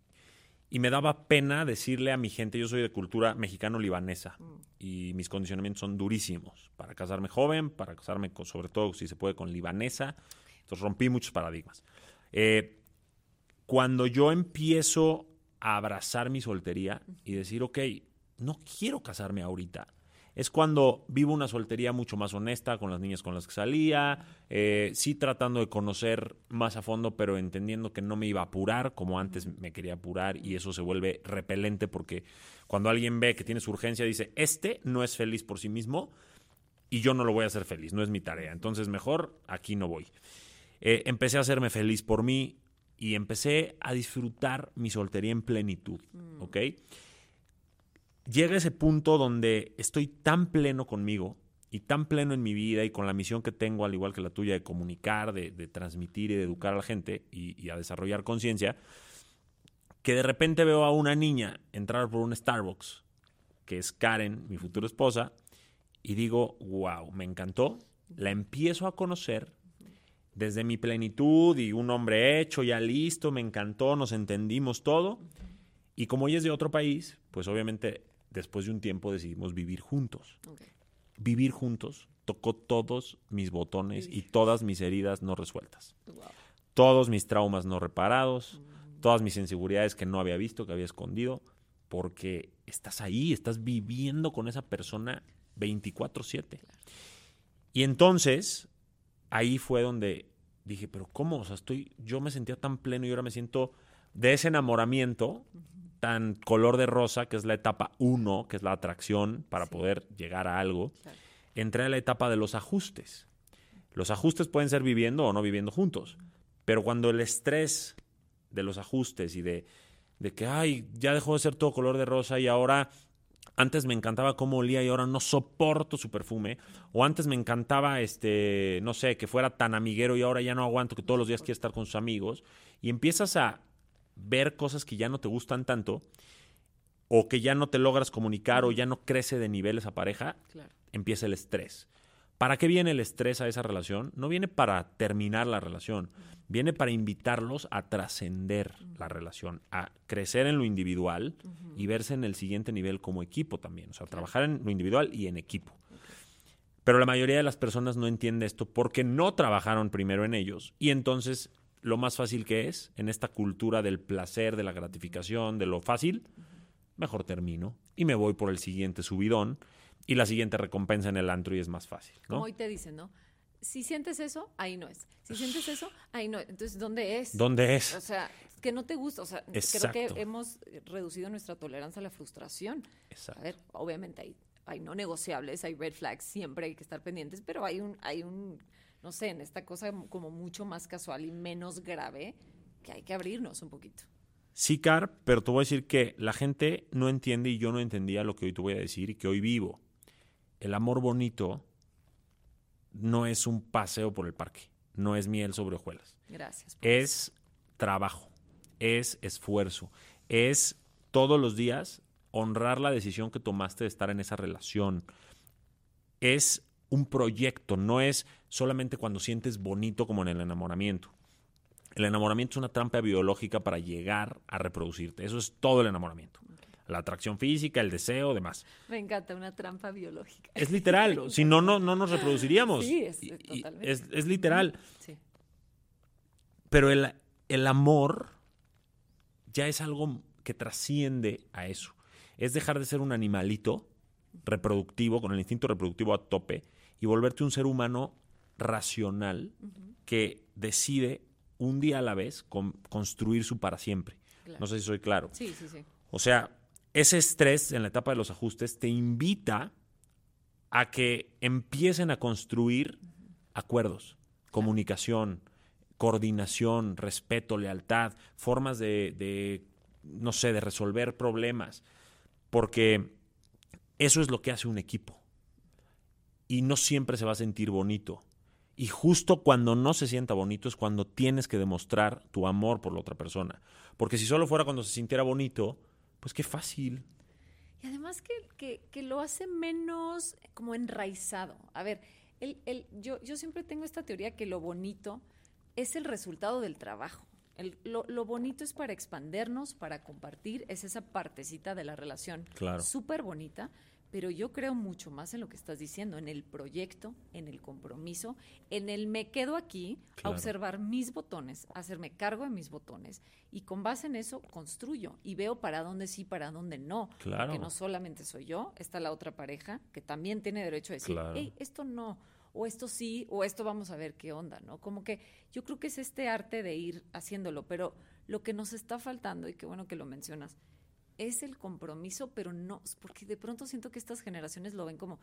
me daba pena decirle a mi gente, yo soy de cultura mexicano-libanesa y mis condicionamientos son durísimos para casarme joven, para casarme sobre todo, si se puede, con libanesa. Entonces rompí muchos paradigmas. Eh, cuando yo empiezo a abrazar mi soltería y decir, ok, no quiero casarme ahorita, es cuando vivo una soltería mucho más honesta con las niñas con las que salía, eh, sí tratando de conocer más a fondo, pero entendiendo que no me iba a apurar como antes me quería apurar y eso se vuelve repelente porque cuando alguien ve que tienes urgencia dice, este no es feliz por sí mismo y yo no lo voy a hacer feliz, no es mi tarea, entonces mejor aquí no voy. Eh, empecé a hacerme feliz por mí y empecé a disfrutar mi soltería en plenitud, mm. Llega ese punto donde estoy tan pleno conmigo y tan pleno en mi vida y con la misión que tengo, al igual que la tuya, de comunicar, de, transmitir y de educar a la gente y, a desarrollar conciencia, que de repente veo a una niña entrar por un Starbucks, que es Karen, mi futura esposa, y digo, wow, me encantó, la empiezo a conocer desde mi plenitud y un hombre hecho, ya listo, me encantó, nos entendimos todo. Y como ella es de otro país, pues obviamente después de un tiempo decidimos vivir juntos. Vivir juntos tocó todos mis botones y todas mis heridas no resueltas. Todos mis traumas no reparados, mm. todas mis inseguridades que no había visto, que había escondido, porque estás ahí, estás viviendo con esa persona 24/7. Y entonces, ahí fue donde dije, pero ¿cómo? O sea, estoy, yo me sentía tan pleno y ahora me siento de ese enamoramiento tan color de rosa, que es la etapa 1, que es la atracción para poder llegar a algo, entré a la etapa de los ajustes. Los ajustes pueden ser viviendo o no viviendo juntos, pero cuando el estrés de los ajustes y de, de que, ay, ya dejó de ser todo color de rosa y ahora antes me encantaba cómo olía y ahora no soporto su perfume. O antes me encantaba, este, no sé, que fuera tan amiguero y ahora ya no aguanto que todos los días quiere estar con sus amigos. Y empiezas a ver cosas que ya no te gustan tanto o que ya no te logras comunicar o ya no crece de nivel esa pareja, empieza el estrés. ¿Para qué viene el estrés a esa relación? No viene para terminar la relación, viene para invitarlos a trascender la relación, a crecer en lo individual y verse en el siguiente nivel como equipo también, o sea, trabajar en lo individual y en equipo. Pero la mayoría de las personas no entiende esto porque no trabajaron primero en ellos y entonces lo más fácil que es en esta cultura del placer, de la gratificación, de lo fácil, mejor termino y me voy por el siguiente subidón y la siguiente recompensa en el antro y es más fácil. ¿no? Como hoy te dicen, ¿no? Si sientes eso, ahí no es. Si sientes eso, ahí no. Entonces, ¿dónde es? ¿Dónde es? O sea, que no te gusta. O sea, creo que hemos reducido nuestra tolerancia a la frustración. Exacto. A ver, obviamente hay, hay no negociables, hay red flags, siempre hay que estar pendientes, pero hay un, hay un no sé, en esta cosa como mucho más casual y menos grave, que hay que abrirnos un poquito. Sí, Car, pero te voy a decir que la gente no entiende y yo no entendía lo que hoy te voy a decir y que hoy vivo. El amor bonito no es un paseo por el parque, no es miel sobre hojuelas. Gracias. Es trabajo, es esfuerzo, es todos los días honrar la decisión que tomaste de estar en esa relación. Es un proyecto, no es solamente cuando sientes bonito como en el enamoramiento. El enamoramiento es una trampa biológica para llegar a reproducirte. Eso es todo el enamoramiento. La atracción física, el deseo, demás. Me encanta una trampa biológica. Es literal. si no, no, no nos reproduciríamos. Sí, es, totalmente. Es, literal. Sí. Pero el, el amor ya es algo que trasciende a eso. Es dejar de ser un animalito reproductivo, con el instinto reproductivo a tope, y volverte un ser humano racional que decide un día a la vez construir su para siempre. No sé si soy claro. Sí, sí, sí. O sea, ese estrés en la etapa de los ajustes te invita a que empiecen a construir acuerdos, comunicación, coordinación, respeto, lealtad, formas de, no sé, de resolver problemas, porque eso es lo que hace un equipo. Y no siempre se va a sentir bonito. Y justo cuando no se sienta bonito es cuando tienes que demostrar tu amor por la otra persona. Porque si solo fuera cuando se sintiera bonito, pues qué fácil. Y además que, que, lo hace menos como enraizado. A ver, el, el, yo, yo siempre tengo esta teoría que lo bonito es el resultado del trabajo. lo, lo, bonito es para expandernos, para compartir, es esa partecita de la relación. Claro. Súper bonita, pero yo creo mucho más en lo que estás diciendo, en el proyecto, en el compromiso, en el me quedo aquí a observar mis botones, hacerme cargo de mis botones y con base en eso construyo y veo para dónde sí, para dónde no. Claro. Porque no solamente soy yo, está la otra pareja que también tiene derecho a decir, hey, esto no, o esto sí, o esto vamos a ver qué onda, ¿no? Como que yo creo que es este arte de ir haciéndolo, pero lo que nos está faltando, y qué bueno que lo mencionas, es el compromiso, pero no, porque de pronto siento que estas generaciones lo ven como,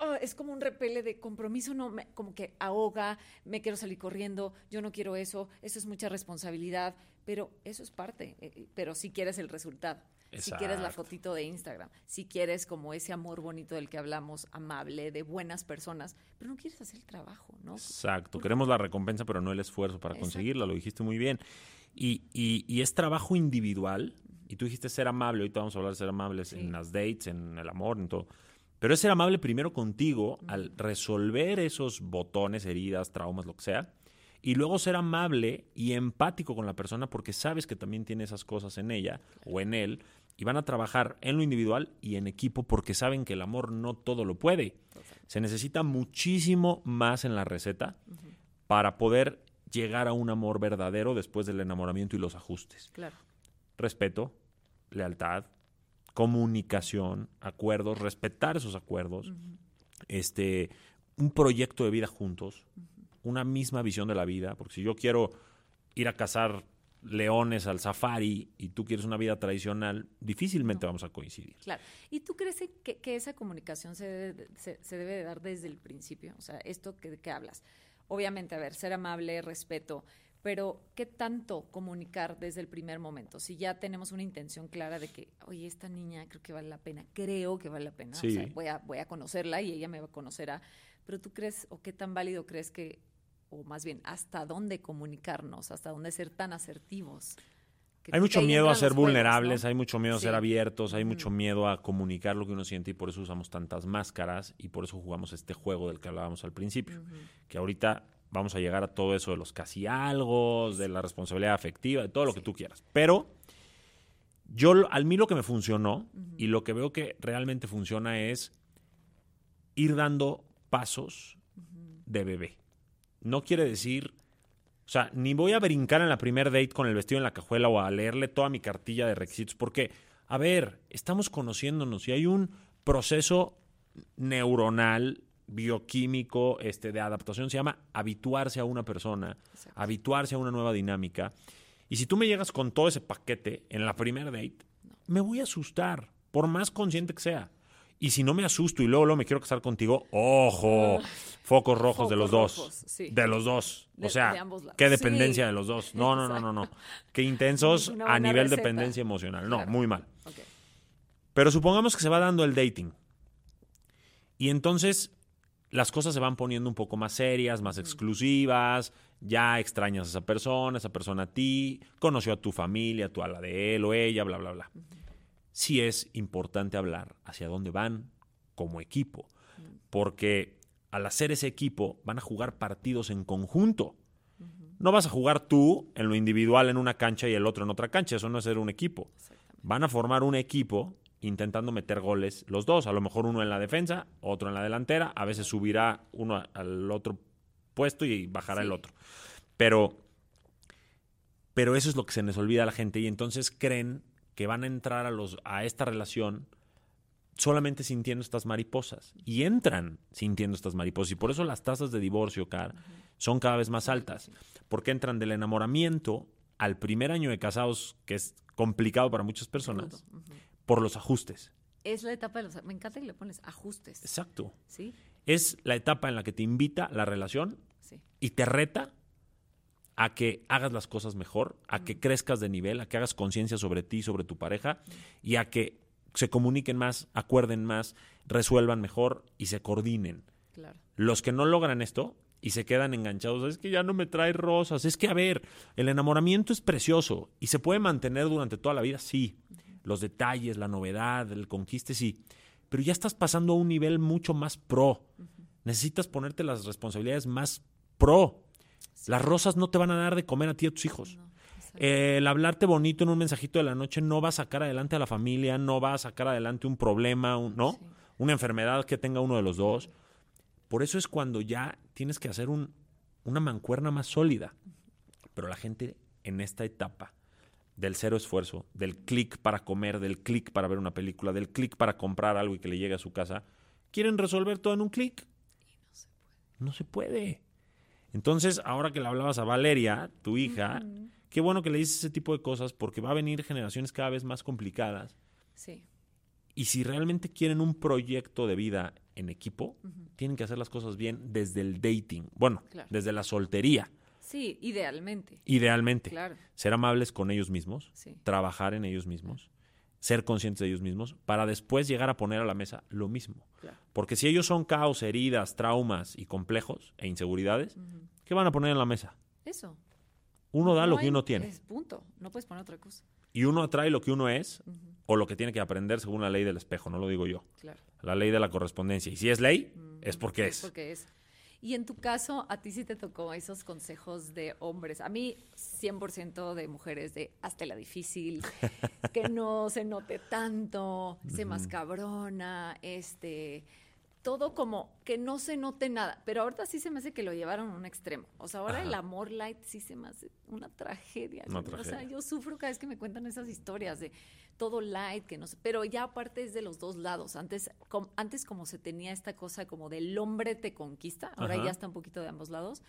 ah, es como un repele de compromiso, no, me, como que ahoga, me quiero salir corriendo, yo no quiero eso, eso es mucha responsabilidad, pero eso es parte, eh, eh, pero si quieres el resultado. Si quieres la fotito de Instagram, si quieres como ese amor bonito del que hablamos, amable, de buenas personas, pero no quieres hacer el trabajo, ¿no? Exacto, queremos la recompensa, pero no el esfuerzo para conseguirla, lo dijiste muy bien. Y, y, y, es trabajo individual, y tú dijiste ser amable, ahorita vamos a hablar de ser amables en las dates, en el amor, en todo. Pero es ser amable primero contigo al resolver esos botones, heridas, traumas, lo que sea. Y luego ser amable y empático con la persona porque sabes que también tiene esas cosas en ella o en él. Y van a trabajar en lo individual y en equipo porque saben que el amor no todo lo puede. Se necesita muchísimo más en la receta para poder llegar a un amor verdadero después del enamoramiento y los ajustes. Claro respeto, lealtad, comunicación, acuerdos, respetar esos acuerdos, este, un proyecto de vida juntos, una misma visión de la vida, porque si yo quiero ir a cazar leones al safari y tú quieres una vida tradicional, difícilmente vamos a coincidir. Claro. ¿Y tú crees que, esa comunicación se debe, se, debe de dar desde el principio? O sea, esto que, que hablas. Obviamente, a ver, ser amable, respeto, pero ¿qué tanto comunicar desde el primer momento? Si ya tenemos una intención clara de que, oye, esta niña creo que vale la pena, creo que vale la pena, o sea, voy a, voy a conocerla y ella me va a conocer a... Pero tú crees, o qué tan válido crees que, o más bien, hasta dónde comunicarnos, hasta dónde ser tan asertivos? Hay mucho miedo a ser vulnerables, hay mucho miedo a ser abiertos, hay mucho miedo a comunicar lo que uno siente y por eso usamos tantas máscaras y por eso jugamos este juego del que hablábamos al principio, que ahorita vamos a llegar a todo eso de los casi algo, de la responsabilidad afectiva, de todo lo que tú quieras. Pero yo, al mí lo que me funcionó y lo que veo que realmente funciona es ir dando pasos de bebé. No quiere decir, o sea, ni voy a brincar en la primer date con el vestido en la cajuela o a leerle toda mi cartilla de requisitos, porque, a ver, estamos conociéndonos y hay un proceso neuronal bioquímico este, de adaptación, se llama habituarse a una persona, habituarse a una nueva dinámica. Y si tú me llegas con todo ese paquete en la primera date, me voy a asustar, por más consciente que sea. Y si no me asusto y luego, luego me quiero casar contigo, ojo, focos rojos de los dos. De los dos. o sea, qué dependencia de los dos. No, no, no, no, no. Qué intensos a nivel de dependencia emocional. No, muy mal. Pero supongamos que se va dando el dating. Y entonces las cosas se van poniendo un poco más serias, más exclusivas, ya extrañas a esa persona, esa persona a ti, conoció a tu familia, tú a la de él o ella, bla, bla, bla. Sí es importante hablar hacia dónde van como equipo, porque al hacer ese equipo van a jugar partidos en conjunto. No vas a jugar tú en lo individual en una cancha y el otro en otra cancha, eso no es ser un equipo. Van a formar un equipo intentando meter goles los dos, a lo mejor uno en la defensa, otro en la delantera, a veces subirá uno al otro puesto y bajará el otro. Pero, pero eso es lo que se les olvida a la gente y entonces creen que van a entrar a, los, a esta relación solamente sintiendo estas mariposas. Y entran sintiendo estas mariposas. Y por eso las tasas de divorcio, Car, son cada vez más altas, porque entran del enamoramiento al primer año de casados, que es complicado para muchas personas, por los ajustes. Es la etapa de los... Me encanta que le pones ajustes. Exacto. ¿Sí? Es la etapa en la que te invita la relación y te reta a que hagas las cosas mejor, a que crezcas de nivel, a que hagas conciencia sobre ti, sobre tu pareja y a que se comuniquen más, acuerden más, resuelvan mejor y se coordinen. Los que no logran esto y se quedan enganchados, es que ya no me trae rosas, es que a ver, el enamoramiento es precioso y se puede mantener durante toda la vida, sí. Los detalles, la novedad, el conquiste, sí. Pero ya estás pasando a un nivel mucho más pro. Necesitas ponerte las responsabilidades más pro. Las rosas no te van a dar de comer a ti y a tus hijos el hablarte bonito en un mensajito de la noche no va a sacar adelante a la familia, no va a sacar adelante un problema, ¿no? Una enfermedad que tenga uno de los dos. Por eso es cuando ya tienes que hacer un, una mancuerna más sólida. Pero la gente en esta etapa del cero esfuerzo, del clic para comer, del clic para ver una película, del clic para comprar algo y que le llegue a su casa, quieren resolver todo en un clic. no se puede. Entonces, ahora que le hablabas a Valeria, tu hija, qué bueno que le dices ese tipo de cosas porque va a venir generaciones cada vez más complicadas. Sí. Y si realmente quieren un proyecto de vida en equipo, tienen que hacer las cosas bien desde el dating. Bueno, desde la soltería. Sí, idealmente. Idealmente. Claro. Ser amables con ellos mismos, trabajar en ellos mismos, ser conscientes de ellos mismos, para después llegar a poner a la mesa lo mismo. Porque si ellos son caos, heridas, traumas y complejos e inseguridades, ¿qué van a poner en la mesa? Eso. Uno da lo que uno tiene. Es punto. No puedes poner otra cosa. Y uno atrae lo que uno es o lo que tiene que aprender según la ley del espejo, no lo digo yo. Claro. La ley de la correspondencia. Y si es ley, es porque es. Porque es. Y en tu caso, a ti sí te tocó esos consejos de hombres. A mí, 100% de mujeres de hasta la difícil, que no se note tanto, sé más cabrona, este, todo como que no se note nada. Pero ahorita sí se me hace que lo llevaron a un extremo. O sea, ahora el amor light sí se me hace una tragedia. O sea, yo sufro cada vez que me cuentan esas historias de todo light, que no sé. Pero ya aparte es de los dos lados. Antes, antes como se tenía esta cosa como del hombre te conquista, ahora ya está un poquito de ambos lados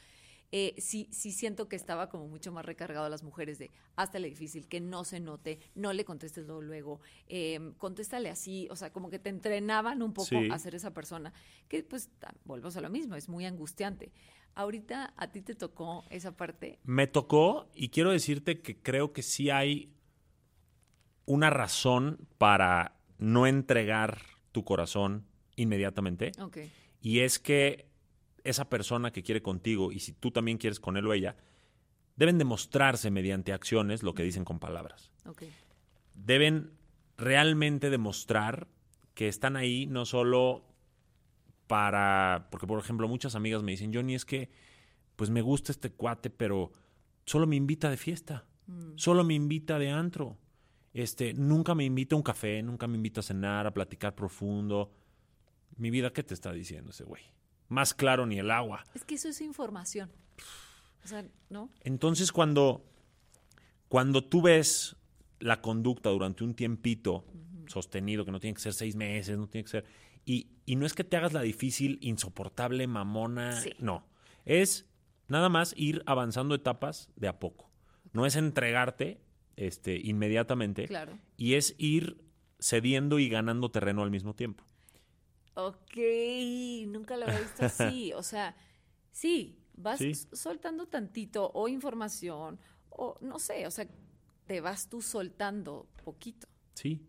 eh, sí, sí siento que estaba como mucho más recargado a las mujeres de hasta le difícil, que no se note, no le contestes luego, luego eh, contéstale así, o sea, como que te entrenaban un poco a ser esa persona, que pues volvemos a lo mismo, es muy angustiante. Ahorita a ti te tocó esa parte. Me tocó y quiero decirte que creo que sí hay una razón para no entregar tu corazón inmediatamente. Y es que esa persona que quiere contigo y si tú también quieres con él o ella, deben demostrarse mediante acciones lo que dicen con palabras. Deben realmente demostrar que están ahí no solo para, porque por ejemplo muchas amigas me dicen, Johnny, es que pues me gusta este cuate, pero solo me invita de fiesta, mm. solo me invita de antro, este, nunca me invita a un café, nunca me invita a cenar, a platicar profundo. Mi vida, ¿qué te está diciendo ese güey? Más claro ni el agua. Es que eso es información. O sea, ¿no? Entonces, cuando, cuando tú ves la conducta durante un tiempito sostenido, que no tiene que ser seis meses, no tiene que ser. Y, y no es que te hagas la difícil, insoportable, mamona. No. Es nada más ir avanzando etapas de a poco. No es entregarte este, inmediatamente. Claro. Y es ir cediendo y ganando terreno al mismo tiempo. Ok, nunca lo había visto así. O sea, sí, vas soltando tantito o información o no sé, o sea, te vas tú soltando poquito. Sí,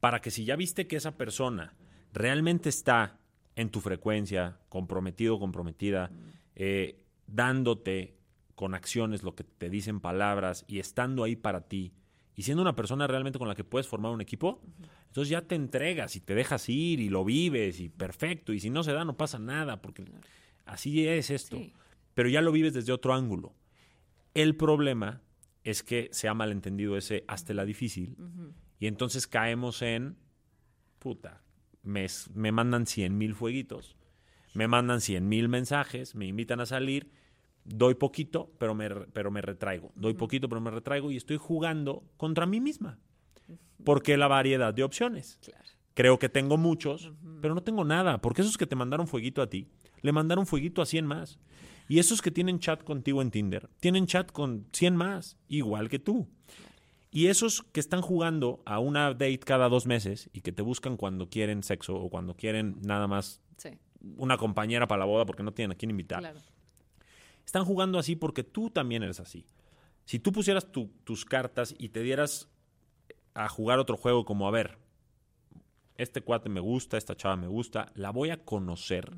para que si ya viste que esa persona realmente está en tu frecuencia, comprometido, comprometida, mm. eh, dándote con acciones lo que te dicen palabras y estando ahí para ti, y siendo una persona realmente con la que puedes formar un equipo, entonces ya te entregas y te dejas ir y lo vives y perfecto. Y si no se da, no pasa nada, porque así es esto. Pero ya lo vives desde otro ángulo. El problema es que se ha malentendido ese hasta la difícil y entonces caemos en, puta, me, me mandan cien mil fueguitos, me mandan cien mil mensajes, me invitan a salir doy poquito, pero me, pero me retraigo. Doy poquito, pero me retraigo y estoy jugando contra mí misma. Porque la variedad de opciones. Creo que tengo muchos, pero no tengo nada, porque esos que te mandaron fueguito a ti, le mandaron fueguito a 100 más. Y esos que tienen chat contigo en Tinder, tienen chat con 100 más, igual que tú. Y esos que están jugando a una date cada dos meses y que te buscan cuando quieren sexo o cuando quieren nada más Sí, una compañera para la boda porque no tienen a quién invitar. claro. Están jugando así porque tú también eres así. Si tú pusieras tu- tus cartas y te dieras a jugar otro juego como, a ver, este cuate me gusta, esta chava me gusta, la voy a conocer.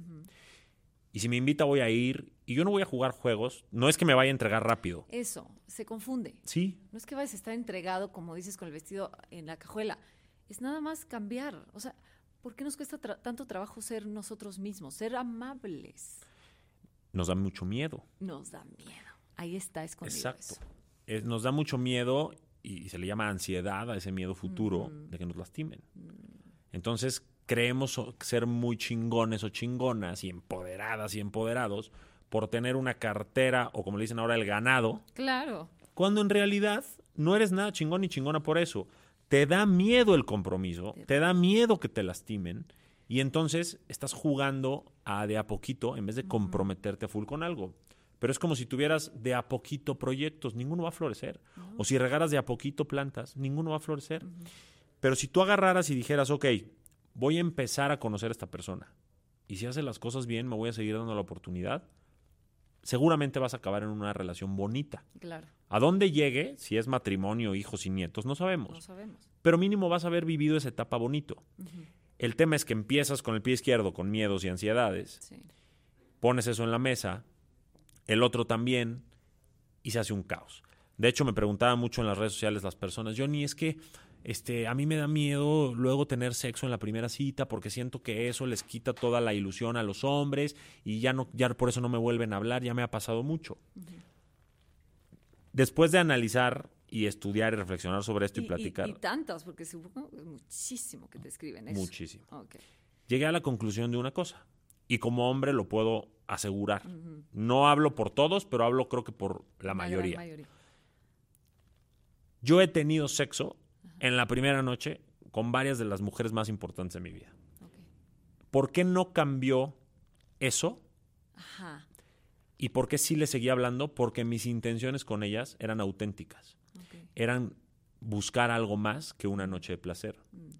Y si me invita voy a ir. Y yo no voy a jugar juegos. No es que me vaya a entregar rápido. Eso, se confunde. Sí, No es que vayas a estar entregado, como dices, con el vestido en la cajuela. Es nada más cambiar. O sea, ¿por qué nos cuesta tra- tanto trabajo ser nosotros mismos? Ser amables. Nos da mucho miedo. Nos da miedo. Ahí está escondido Exacto. eso. Es- nos da mucho miedo y, y se le llama ansiedad a ese miedo futuro de que nos lastimen. Entonces creemos ser muy chingones o chingonas y empoderadas y empoderados por tener una cartera o como le dicen ahora el ganado, Claro. cuando en realidad no eres nada chingón ni chingona por eso. Te da miedo el compromiso, te da miedo que te lastimen y entonces estás jugando a de a poquito en vez de comprometerte a full con algo. Pero es como si tuvieras de a poquito proyectos, ninguno va a florecer. O si regaras de a poquito plantas, ninguno va a florecer. Pero si tú agarraras y dijeras, ok, voy a empezar a conocer a esta persona y si hace las cosas bien, me voy a seguir dando la oportunidad, seguramente vas a acabar en una relación bonita. Claro. A dónde llegue, si es matrimonio, hijos y nietos, no sabemos. No sabemos. Pero mínimo vas a haber vivido esa etapa bonito. El tema es que empiezas con el pie izquierdo, con miedos y ansiedades, Sí. pones eso en la mesa, el otro también, y se hace un caos. De hecho, me preguntaban mucho en las redes sociales las personas, Johnny, es que este, a mí me da miedo luego tener sexo en la primera cita porque siento que eso les quita toda la ilusión a los hombres y ya, no, ya por eso no me vuelven a hablar, ya me ha pasado mucho. Después de analizar y estudiar y reflexionar sobre esto y, platicar Y, tantas, porque supongo muchísimo que te escriben eso. muchísimo, llegué a la conclusión de una cosa. Y como hombre lo puedo asegurar. No hablo por todos, pero hablo creo que por la mayoría. mayoría. Yo he tenido sexo en la primera noche con varias de las mujeres más importantes de mi vida. ¿Por qué no cambió eso? Ajá. ¿Y por qué sí le seguía hablando? Porque mis intenciones con ellas eran auténticas. Eran buscar algo más que una noche de placer. Mm.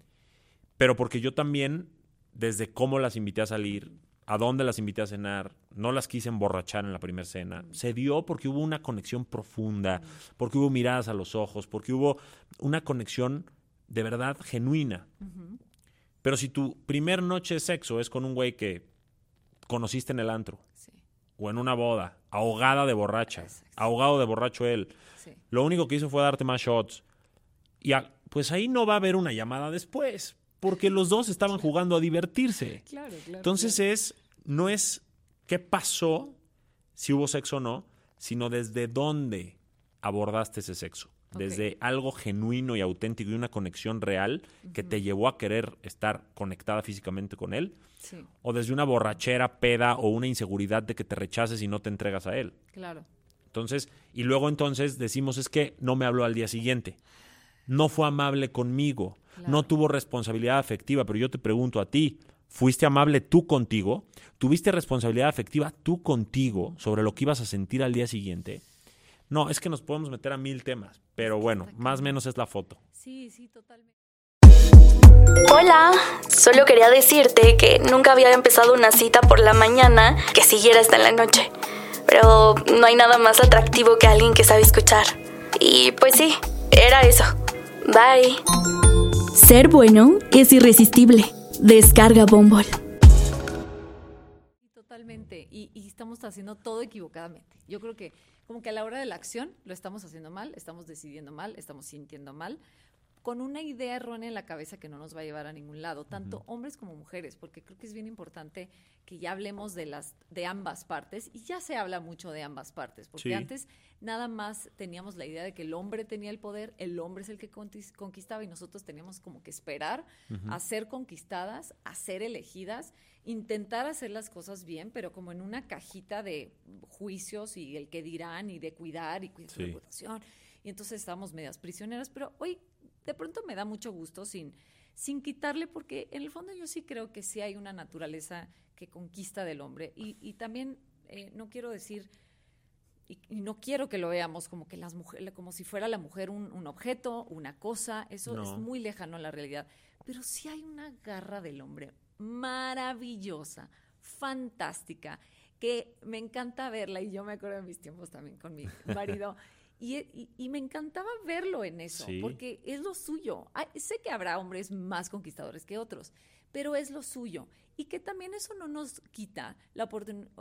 Pero porque yo también, desde cómo las invité a salir, a dónde las invité a cenar, no las quise emborrachar en la primera cena, se dio porque hubo una conexión profunda, porque hubo miradas a los ojos, porque hubo una conexión de verdad genuina. Pero si tu primer noche de sexo es con un güey que conociste en el antro. O en una boda, ahogada de borracha, Exacto. ahogado de borracho él, Sí. lo único que hizo fue darte más shots. Y a- pues ahí no va a haber una llamada después, porque los dos estaban jugando a divertirse. Claro, claro. Entonces es, no es qué pasó, si hubo sexo o no, sino desde dónde abordaste ese sexo. Desde algo genuino y auténtico y una conexión real que te llevó a querer estar conectada físicamente con él, Sí, o desde una borrachera, peda o una inseguridad de que te rechaces y no te entregas a él. claro. Entonces, y luego entonces decimos es que no me habló al día siguiente. No fue amable conmigo. Claro. No tuvo responsabilidad afectiva, pero yo te pregunto a ti, ¿fuiste amable tú contigo? ¿Tuviste responsabilidad afectiva tú contigo sobre lo que ibas a sentir al día siguiente? No, es que nos podemos meter a mil temas, pero bueno, más o menos es la foto. Sí, sí, totalmente. Hola, solo quería decirte que nunca había empezado una cita por la mañana que siguiera hasta en la noche. Pero no hay nada más atractivo que alguien que sabe escuchar. Y pues sí, era eso. Bye. Ser bueno es irresistible. Descarga Bombol. Sí, Totalmente. Y, y estamos haciendo todo equivocadamente. Yo creo que como que a la hora de la acción lo estamos haciendo mal, estamos decidiendo mal, estamos sintiendo mal, con una idea errónea en la cabeza que no nos va a llevar a ningún lado, tanto hombres como mujeres, porque creo que es bien importante que ya hablemos de las de ambas partes y ya se habla mucho de ambas partes, porque Sí. antes nada más teníamos la idea de que el hombre tenía el poder, el hombre es el que conquistaba y nosotros teníamos como que esperar a ser conquistadas, a ser elegidas, intentar hacer las cosas bien, pero como en una cajita de juicios y el que dirán y de cuidar y cuidar su Sí. reputación. Y entonces estábamos medias prisioneras, pero hoy de pronto me da mucho gusto sin sin quitarle, porque en el fondo yo sí creo que sí hay una naturaleza que conquista del hombre. Y, también eh, no quiero decir, y, no quiero que lo veamos como que las mujeres, como si fuera la mujer un, objeto, una cosa, eso es muy lejano a la realidad. Pero sí hay una garra del hombre maravillosa, fantástica, que me encanta verla, y yo me acuerdo de mis tiempos también con mi marido. Y, me encantaba verlo en eso, porque es lo suyo. sé que habrá hombres más conquistadores que otros, pero es lo suyo. Y que también eso no nos quita la,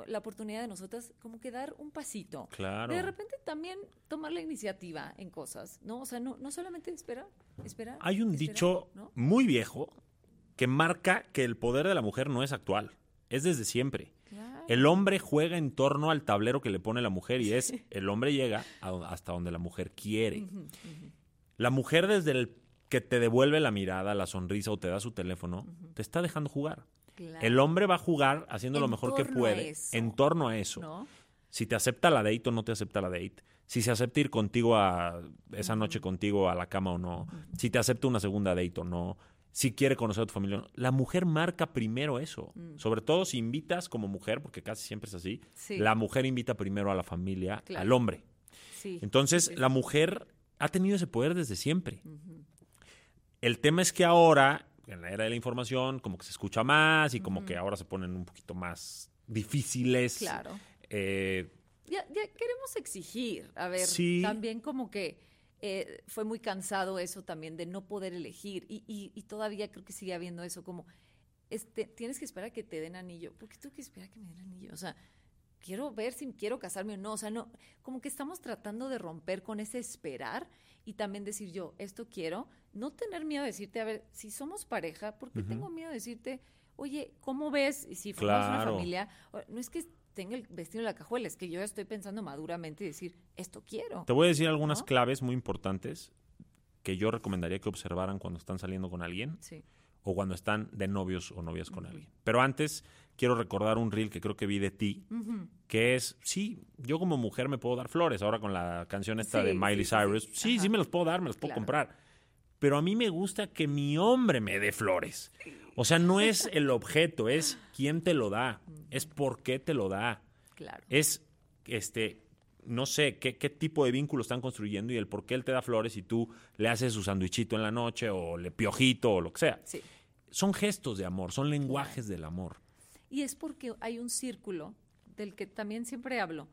la oportunidad de nosotras como que dar un pasito. Claro. De repente también tomar la iniciativa en cosas, ¿no? O sea, no, no solamente esperar, esperar. Hay un dicho muy viejo que marca que el poder de la mujer no es actual, es desde siempre. El hombre juega en torno al tablero que le pone la mujer y es el hombre llega hasta donde la mujer quiere. La mujer desde el que te devuelve la mirada, la sonrisa o te da su teléfono, te está dejando jugar. El hombre va a jugar haciendo lo mejor que puede en torno a eso. Si te acepta la date o no te acepta la date. Si se acepta ir contigo a esa noche contigo a la cama o no. Si te acepta una segunda date o no si quiere conocer a tu familia. La mujer marca primero eso. Mm. Sobre todo si invitas como mujer, porque casi siempre es así. La mujer invita primero a la familia, al hombre. Entonces, la mujer ha tenido ese poder desde siempre. El tema es que ahora, en la era de la información, como que se escucha más y como que ahora se ponen un poquito más difíciles. Claro. Eh, ya, queremos exigir. A ver, también como que eh, fue muy cansado eso también de no poder elegir y, y, todavía creo que sigue habiendo eso como, este, tienes que esperar a que te den anillo. ¿Por qué tengo que esperar a que me den anillo? O sea, quiero ver si quiero casarme o no. O sea, no, como que estamos tratando de romper con ese esperar y también decir yo, esto quiero, no tener miedo de decirte, a ver, si somos pareja, ¿por qué tengo miedo de decirte, oye, ¿cómo ves? Y si formamos una familia, no es que tenga el vestido en la cajuela, es que yo estoy pensando maduramente y decir, esto quiero. Te voy a decir algunas claves muy importantes que yo recomendaría que observaran cuando están saliendo con alguien o cuando están de novios o novias con alguien. Pero antes quiero recordar un reel que creo que vi de ti, que es, sí, yo como mujer me puedo dar flores, ahora con la canción esta de Miley Cyrus, sí, sí, me los puedo dar, me los puedo comprar. Pero a mí me gusta que mi hombre me dé flores. O sea, no es el objeto, es quién te lo da, es por qué te lo da. Claro. Es, este, no sé qué, qué, tipo de vínculo están construyendo y el por qué él te da flores y tú le haces su sandwichito en la noche o le piojito o lo que sea. Sí. Son gestos de amor, son lenguajes del amor. Y es porque hay un círculo del que también siempre hablo,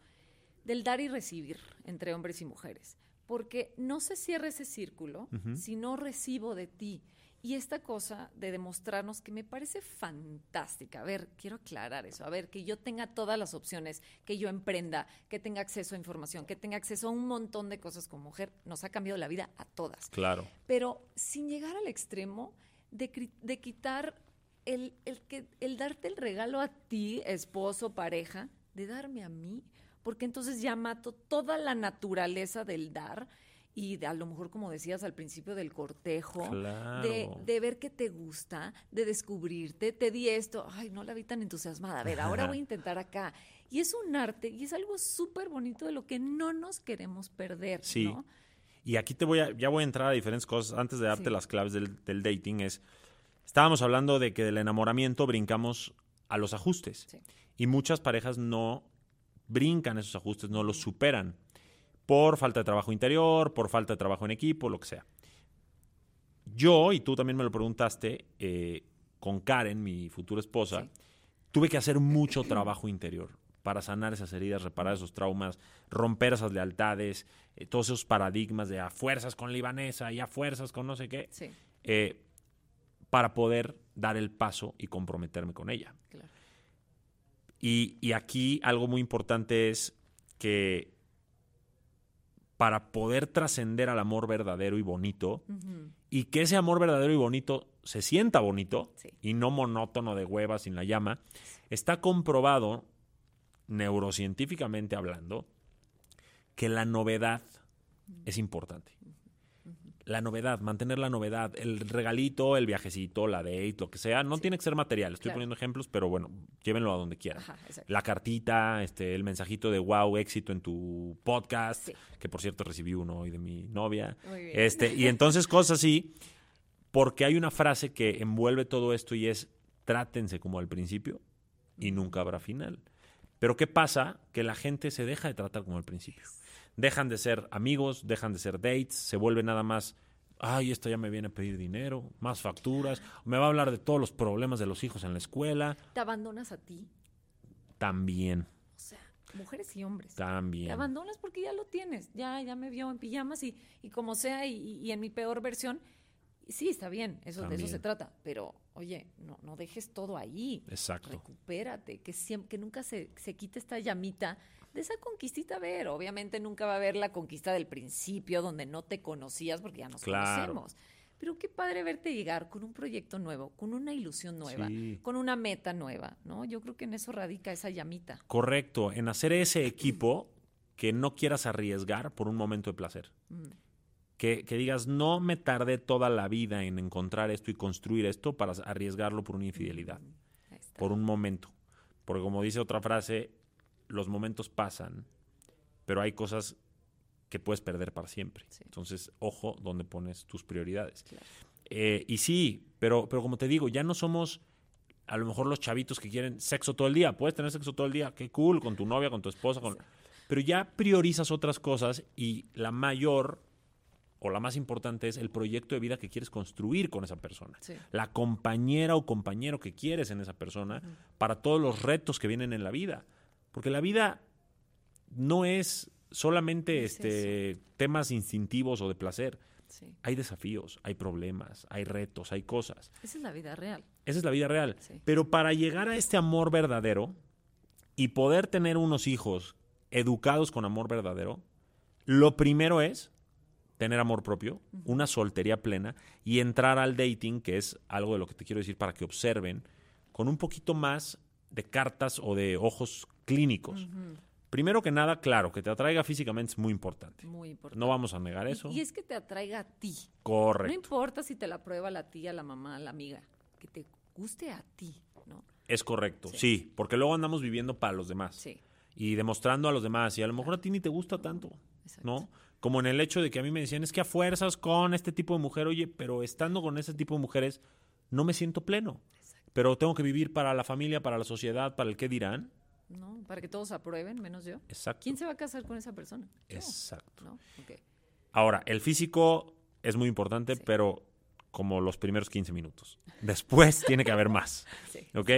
del dar y recibir entre hombres y mujeres. Porque no se cierra ese círculo si no recibo de ti. Y esta cosa de demostrarnos que me parece fantástica. A ver, quiero aclarar eso. A ver, que yo tenga todas las opciones, que yo emprenda, que tenga acceso a información, que tenga acceso a un montón de cosas como mujer, nos ha cambiado la vida a todas. Claro. Pero sin llegar al extremo de, de quitar el, el, que, el darte el regalo a ti, esposo, pareja, de darme a mí, porque entonces ya mato toda la naturaleza del dar y de, a lo mejor, como decías al principio del cortejo, de, de, ver que te gusta, de descubrirte, te di esto, ay, no la vi tan entusiasmada, a ver, ahora voy a intentar acá. Y es un arte y es algo súper bonito de lo que no nos queremos perder, sí. ¿no? Y aquí te voy a, ya voy a entrar a diferentes cosas. Antes de darte las claves del, dating, es, estábamos hablando de que del enamoramiento brincamos a los ajustes. Y muchas parejas no brincan esos ajustes, no los superan por falta de trabajo interior, por falta de trabajo en equipo, lo que sea. Yo, y tú también me lo preguntaste, eh, con Karen, mi futura esposa, tuve que hacer mucho trabajo interior para sanar esas heridas, reparar esos traumas, romper esas lealtades, eh, todos esos paradigmas de a fuerzas con libanesa y a fuerzas con no sé qué, eh, para poder dar el paso y comprometerme con ella. Y, y aquí algo muy importante es que para poder trascender al amor verdadero y bonito y que ese amor verdadero y bonito se sienta bonito y no monótono de hueva sin la llama, está comprobado neurocientíficamente hablando que la novedad es importante la novedad, mantener la novedad, el regalito, el viajecito, la date, lo que sea, no tiene que ser material. Estoy poniendo ejemplos, pero bueno, llévenlo a donde quieran. la cartita, este, el mensajito de wow, éxito en tu podcast, que por cierto recibí uno hoy de mi novia. Este, y entonces cosas así. Porque hay una frase que envuelve todo esto y es trátense como al principio y nunca habrá final. Pero ¿qué pasa? Que la gente se deja de tratar como al principio. Dejan de ser amigos, dejan de ser dates, se vuelve nada más, ay, esto ya me viene a pedir dinero, más facturas, me va a hablar de todos los problemas de los hijos en la escuela. Te abandonas a ti. También, O sea, mujeres y hombres. también. Te abandonas porque ya lo tienes. Ya, ya me vio en pijamas y, y como sea, y, y en mi peor versión. Sí, está bien, eso, de eso se trata. Pero, oye, no, no dejes todo ahí. Exacto. Recupérate, que, siempre, que nunca se, se quite esta llamita de esa conquistita. A ver, obviamente nunca va a haber la conquista del principio donde no te conocías porque ya nos Claro. conocemos. Pero qué padre verte llegar con un proyecto nuevo, con una ilusión nueva, Sí. con una meta nueva, ¿no? Yo creo que en eso radica esa llamita. Correcto, en hacer ese equipo que no quieras arriesgar por un momento de placer. Mm. Que, que digas, no me tardé toda la vida en encontrar esto y construir esto para arriesgarlo por una infidelidad, está. por un momento. Porque como dice otra frase, los momentos pasan, pero hay cosas que puedes perder para siempre. Sí. Entonces, ojo donde pones tus prioridades. Claro. Eh, y sí, pero, pero como te digo, ya no somos a lo mejor los chavitos que quieren sexo todo el día. Puedes tener sexo todo el día, qué cool, con tu novia, con tu esposa, con... pero ya priorizas otras cosas y la mayor o la más importante es el proyecto de vida que quieres construir con esa persona. Sí. La compañera o compañero que quieres en esa persona para todos los retos que vienen en la vida. Porque la vida no es solamente Es este, temas instintivos o de placer. Sí. Hay desafíos, hay problemas, hay retos, hay cosas. Esa es la vida real. Esa es la vida real. Sí. Pero para llegar a este amor verdadero y poder tener unos hijos educados con amor verdadero, lo primero es tener amor propio, una soltería plena y entrar al dating, que es algo de lo que te quiero decir para que observen, con un poquito más de cartas o de ojos clínicos. Primero que nada, claro, que te atraiga físicamente es muy importante. Muy importante. No vamos a negar eso. Y, es que te atraiga a ti. No Correcto. importa si te la prueba la tía, la mamá, la amiga. Que te guste a ti, ¿no? Es correcto, Sí. sí, porque luego andamos viviendo para los demás. Sí. y demostrando a los demás. Y a lo mejor a ti ni te gusta tanto, Exacto. ¿no? Como en el hecho de que a mí me decían, es que a fuerzas con este tipo de mujer, oye, pero estando con ese tipo de mujeres, no me siento pleno. Pero tengo que vivir para la familia, para la sociedad, para el qué dirán. ¿No? Para que todos aprueben, menos yo. Exacto. ¿Quién se va a casar con esa persona? Yo, Exacto. Ahora, el físico es muy importante, Sí. pero como los primeros 15 minutos. Después tiene que haber más. Sí. ¿Ok?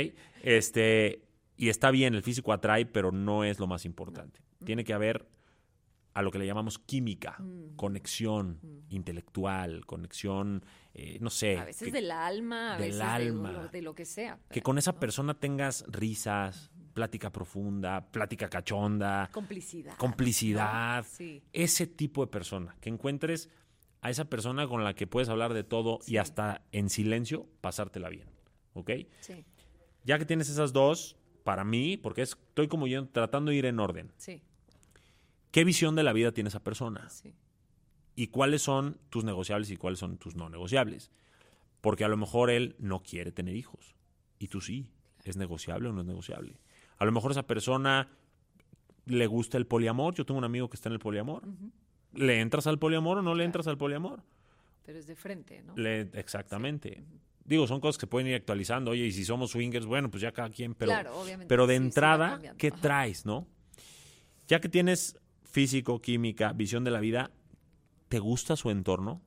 Este, y está bien, el físico atrae, pero no es lo más importante. Tiene que haber a lo que le llamamos química, Mm. conexión intelectual, conexión, eh, no sé. A veces que, del alma, a del veces alma. De, lo, de lo que sea. que con esa persona tengas risas, plática profunda, plática cachonda, Complicidad. complicidad. ¿no? Sí. Ese tipo de persona, que encuentres a esa persona con la que puedes hablar de todo y hasta en silencio pasártela bien. ¿Ok? Sí. Ya que tienes esas dos, para mí, porque es- estoy como yo tratando de ir en orden, Sí. ¿Qué visión de la vida tiene esa persona? Sí. ¿Y cuáles son tus negociables y cuáles son tus no negociables? Porque a lo mejor él no quiere tener hijos y tú sí. ¿Es negociable o no es negociable? A lo mejor esa persona le gusta el poliamor. Yo tengo un amigo que está en el poliamor. ¿Le entras al poliamor o no le entras al poliamor? Pero es de frente, ¿no? Le- exactamente. Digo, son cosas que pueden ir actualizando. Oye, y si somos swingers, bueno, pues ya cada quien, pero, Claro, obviamente, pero de sí, entrada. ¿qué Ajá. traes, no? Ya que tienes físico, química, visión de la vida, ¿te gusta su entorno?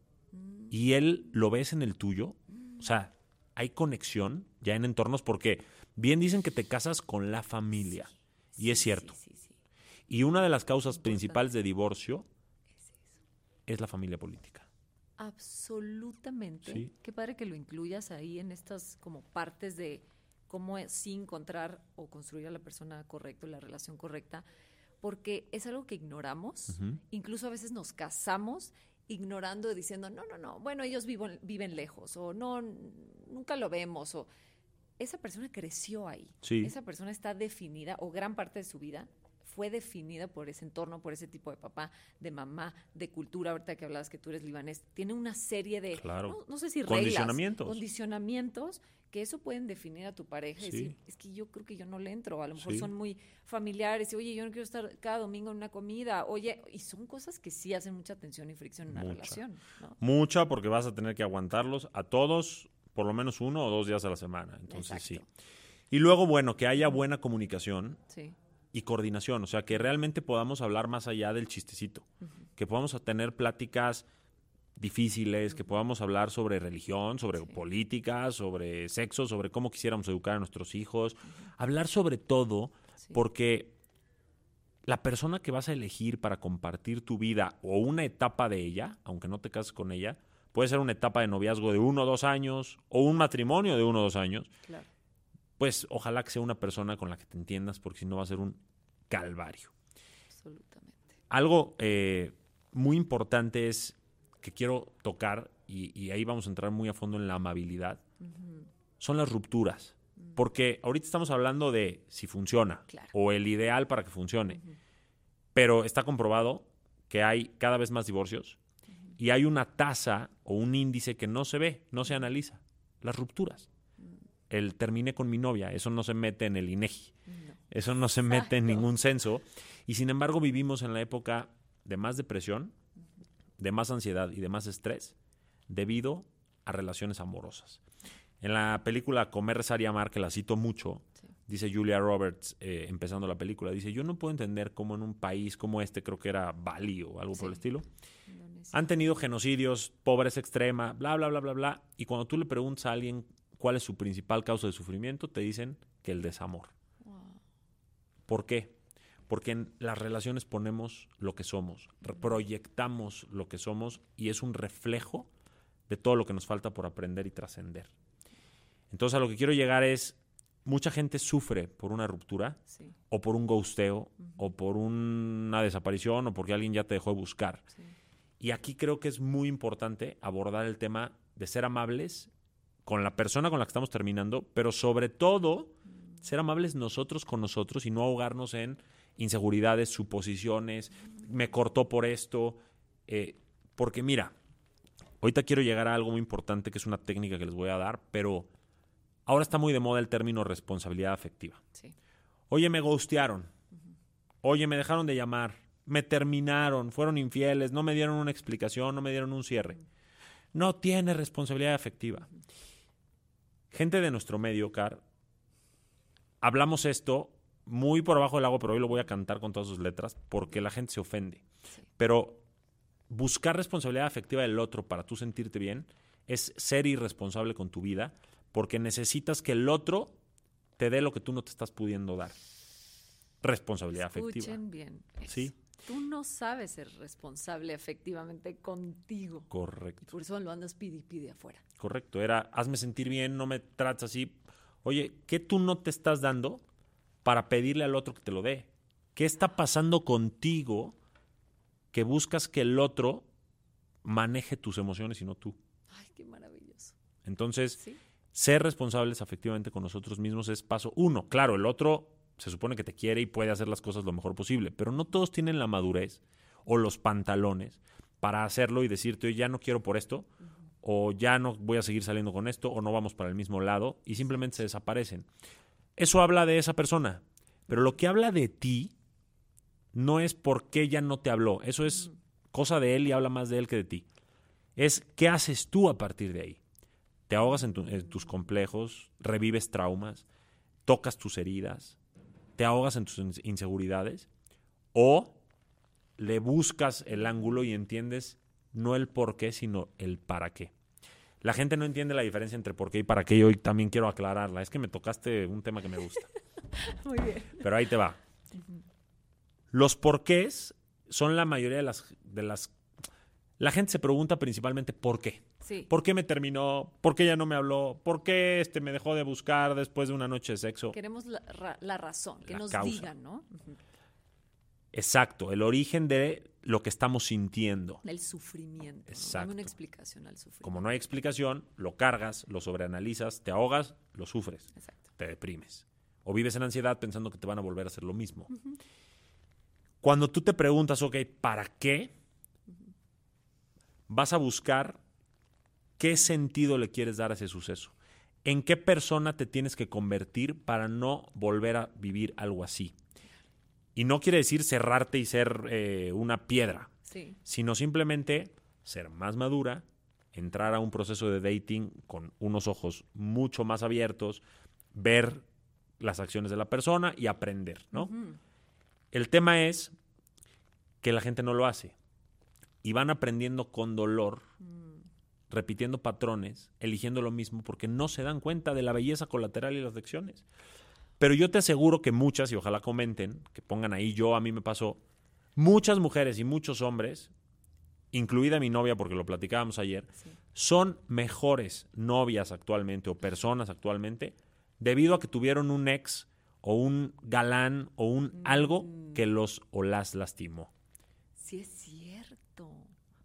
Y él lo ves en el tuyo. O sea, hay conexión ya en entornos porque bien dicen que te casas con la familia. y es cierto. Sí. Y una de las causas principales de divorcio es la familia política. Absolutamente. Qué padre que lo incluyas ahí en estas como partes de cómo es- sí encontrar o construir a la persona correcta, la relación correcta, porque es algo que ignoramos. Incluso a veces nos casamos ignorando, diciendo, no, no, no, bueno, ellos viven, viven lejos, o no, nunca lo vemos, o esa persona creció ahí. Sí. Esa persona está definida, o gran parte de su vida fue definida por ese entorno, por ese tipo de papá, de mamá, de cultura, ahorita que hablabas que tú eres libanés, tiene una serie de, Claro. no, no sé si Condicionamientos. reglas, condicionamientos que eso pueden definir a tu pareja y decir, es que yo creo que yo no le entro, a lo mejor Sí. son muy familiares, y oye, yo no quiero estar cada domingo en una comida, oye, y son cosas que sí hacen mucha tensión y fricción en una Mucha. relación, ¿no? Mucha porque vas a tener que aguantarlos a todos por lo menos uno o dos días a la semana. Entonces sí. Y luego, bueno, que haya buena comunicación Sí. Y coordinación, o sea, que realmente podamos hablar más allá del chistecito, que podamos tener pláticas difíciles, que podamos hablar sobre religión, sobre política, sobre sexo, sobre cómo quisiéramos educar a nuestros hijos, hablar sobre todo, Sí. porque la persona que vas a elegir para compartir tu vida o una etapa de ella, aunque no te cases con ella, puede ser una etapa de noviazgo de uno o dos años o un matrimonio de uno o dos años, Claro. Pues ojalá que sea una persona con la que te entiendas, porque si no va a ser un calvario. Absolutamente. Algo eh, muy importante es que quiero tocar, y, y ahí vamos a entrar muy a fondo en la amabilidad, son las rupturas. Porque ahorita estamos hablando de si funciona Claro. o el ideal para que funcione. Pero está comprobado que hay cada vez más divorcios y hay una tasa o un índice que no se ve, no se analiza. Las rupturas. El terminé con mi novia, eso no se mete en el INEGI. Eso no se mete en ningún censo. Y sin embargo vivimos en la época de más depresión, de más ansiedad y de más estrés debido a relaciones amorosas. En la película Comer, Rezar y Amar, que la cito mucho, dice Julia Roberts, eh, empezando la película, dice, yo no puedo entender cómo en un país como este, creo que era Bali o algo por el estilo, han tenido genocidios, pobreza extrema, bla, bla, bla, bla, bla. Y cuando tú le preguntas a alguien cuál es su principal causa de sufrimiento, te dicen que el desamor. ¿Por qué? Porque en las relaciones ponemos lo que somos, proyectamos lo que somos y es un reflejo de todo lo que nos falta por aprender y trascender. Entonces a lo que quiero llegar es, mucha gente sufre por una ruptura Sí, o por un ghosteo o por una desaparición o porque alguien ya te dejó de buscar. sí. Y aquí creo que es muy importante abordar el tema de ser amables con la persona con la que estamos terminando, pero sobre todo ser amables nosotros con nosotros y no ahogarnos en inseguridades, suposiciones, me cortó por esto. eh, porque mira, ahorita quiero llegar a algo muy importante que es una técnica que les voy a dar, pero ahora está muy de moda el término responsabilidad afectiva. Sí. Oye, me ghostearon. Oye, me dejaron de llamar. Me terminaron. Fueron infieles. No me dieron una explicación. No me dieron un cierre. No tiene responsabilidad afectiva. Gente de nuestro medio, Car, hablamos esto muy por abajo del agua, pero hoy lo voy a cantar con todas sus letras porque la gente se ofende. Pero buscar responsabilidad afectiva del otro para tú sentirte bien es ser irresponsable con tu vida porque necesitas que el otro te dé lo que tú no te estás pudiendo dar. Responsabilidad afectiva. Escuchen bien. eso. Sí. Tú no sabes ser responsable efectivamente contigo. Correcto. Por eso lo andas pide y pide afuera. Correcto. Era, hazme sentir bien, no me trates así. Oye, ¿qué tú no te estás dando para pedirle al otro que te lo dé? ¿Qué está pasando contigo que buscas que el otro maneje tus emociones y no tú? Ay, qué maravilloso. Entonces, Sí. ser responsables afectivamente con nosotros mismos es paso uno. Claro, el otro se supone que te quiere y puede hacer las cosas lo mejor posible, pero no todos tienen la madurez o los pantalones para hacerlo y decirte, "Oye, ya no quiero por esto, o ya no voy a seguir saliendo con esto, o no vamos para el mismo lado, y simplemente se desaparecen. Eso habla de esa persona, pero lo que habla de ti no es por qué ya no te habló, eso es cosa de él y habla más de él que de ti. Es qué haces tú a partir de ahí. Te ahogas en, tu- en tus complejos, revives traumas, tocas tus heridas, te ahogas en tus ins- inseguridades o le buscas el ángulo y entiendes no el por qué, sino el para qué. La gente no entiende la diferencia entre por qué y para qué y hoy también quiero aclararla. Es que me tocaste un tema que me gusta. Muy bien. Pero ahí te va. Los porqués son la mayoría de las, de las... La gente se pregunta principalmente por qué. Sí. ¿Por qué me terminó? ¿Por qué ya no me habló? ¿Por qué este me dejó de buscar después de una noche de sexo? Queremos la, ra- la razón, que La nos causa. digan, ¿no? Exacto, el origen de lo que estamos sintiendo. Del sufrimiento. ¿no? Exacto. Dame una explicación al sufrimiento. Como no hay explicación, lo cargas, lo sobreanalizas, te ahogas, lo sufres, Exacto. te deprimes. O vives en ansiedad pensando que te van a volver a hacer lo mismo. Cuando tú te preguntas, ok, ¿para qué? Vas a buscar qué sentido le quieres dar a ese suceso. ¿En qué persona te tienes que convertir para no volver a vivir algo así? Y no quiere decir cerrarte y ser eh, una piedra, sino simplemente ser más madura, entrar a un proceso de dating con unos ojos mucho más abiertos, ver las acciones de la persona y aprender, ¿no? El tema es que la gente no lo hace y van aprendiendo con dolor, mm. repitiendo patrones, eligiendo lo mismo porque no se dan cuenta de la belleza colateral y las lecciones. Pero yo te aseguro que muchas, y ojalá comenten, que pongan ahí yo, a mí me pasó, muchas mujeres y muchos hombres, incluida mi novia porque lo platicábamos ayer, son mejores novias actualmente o personas actualmente debido a que tuvieron un ex o un galán o un algo mm. que los o las lastimó. Sí, es cierto.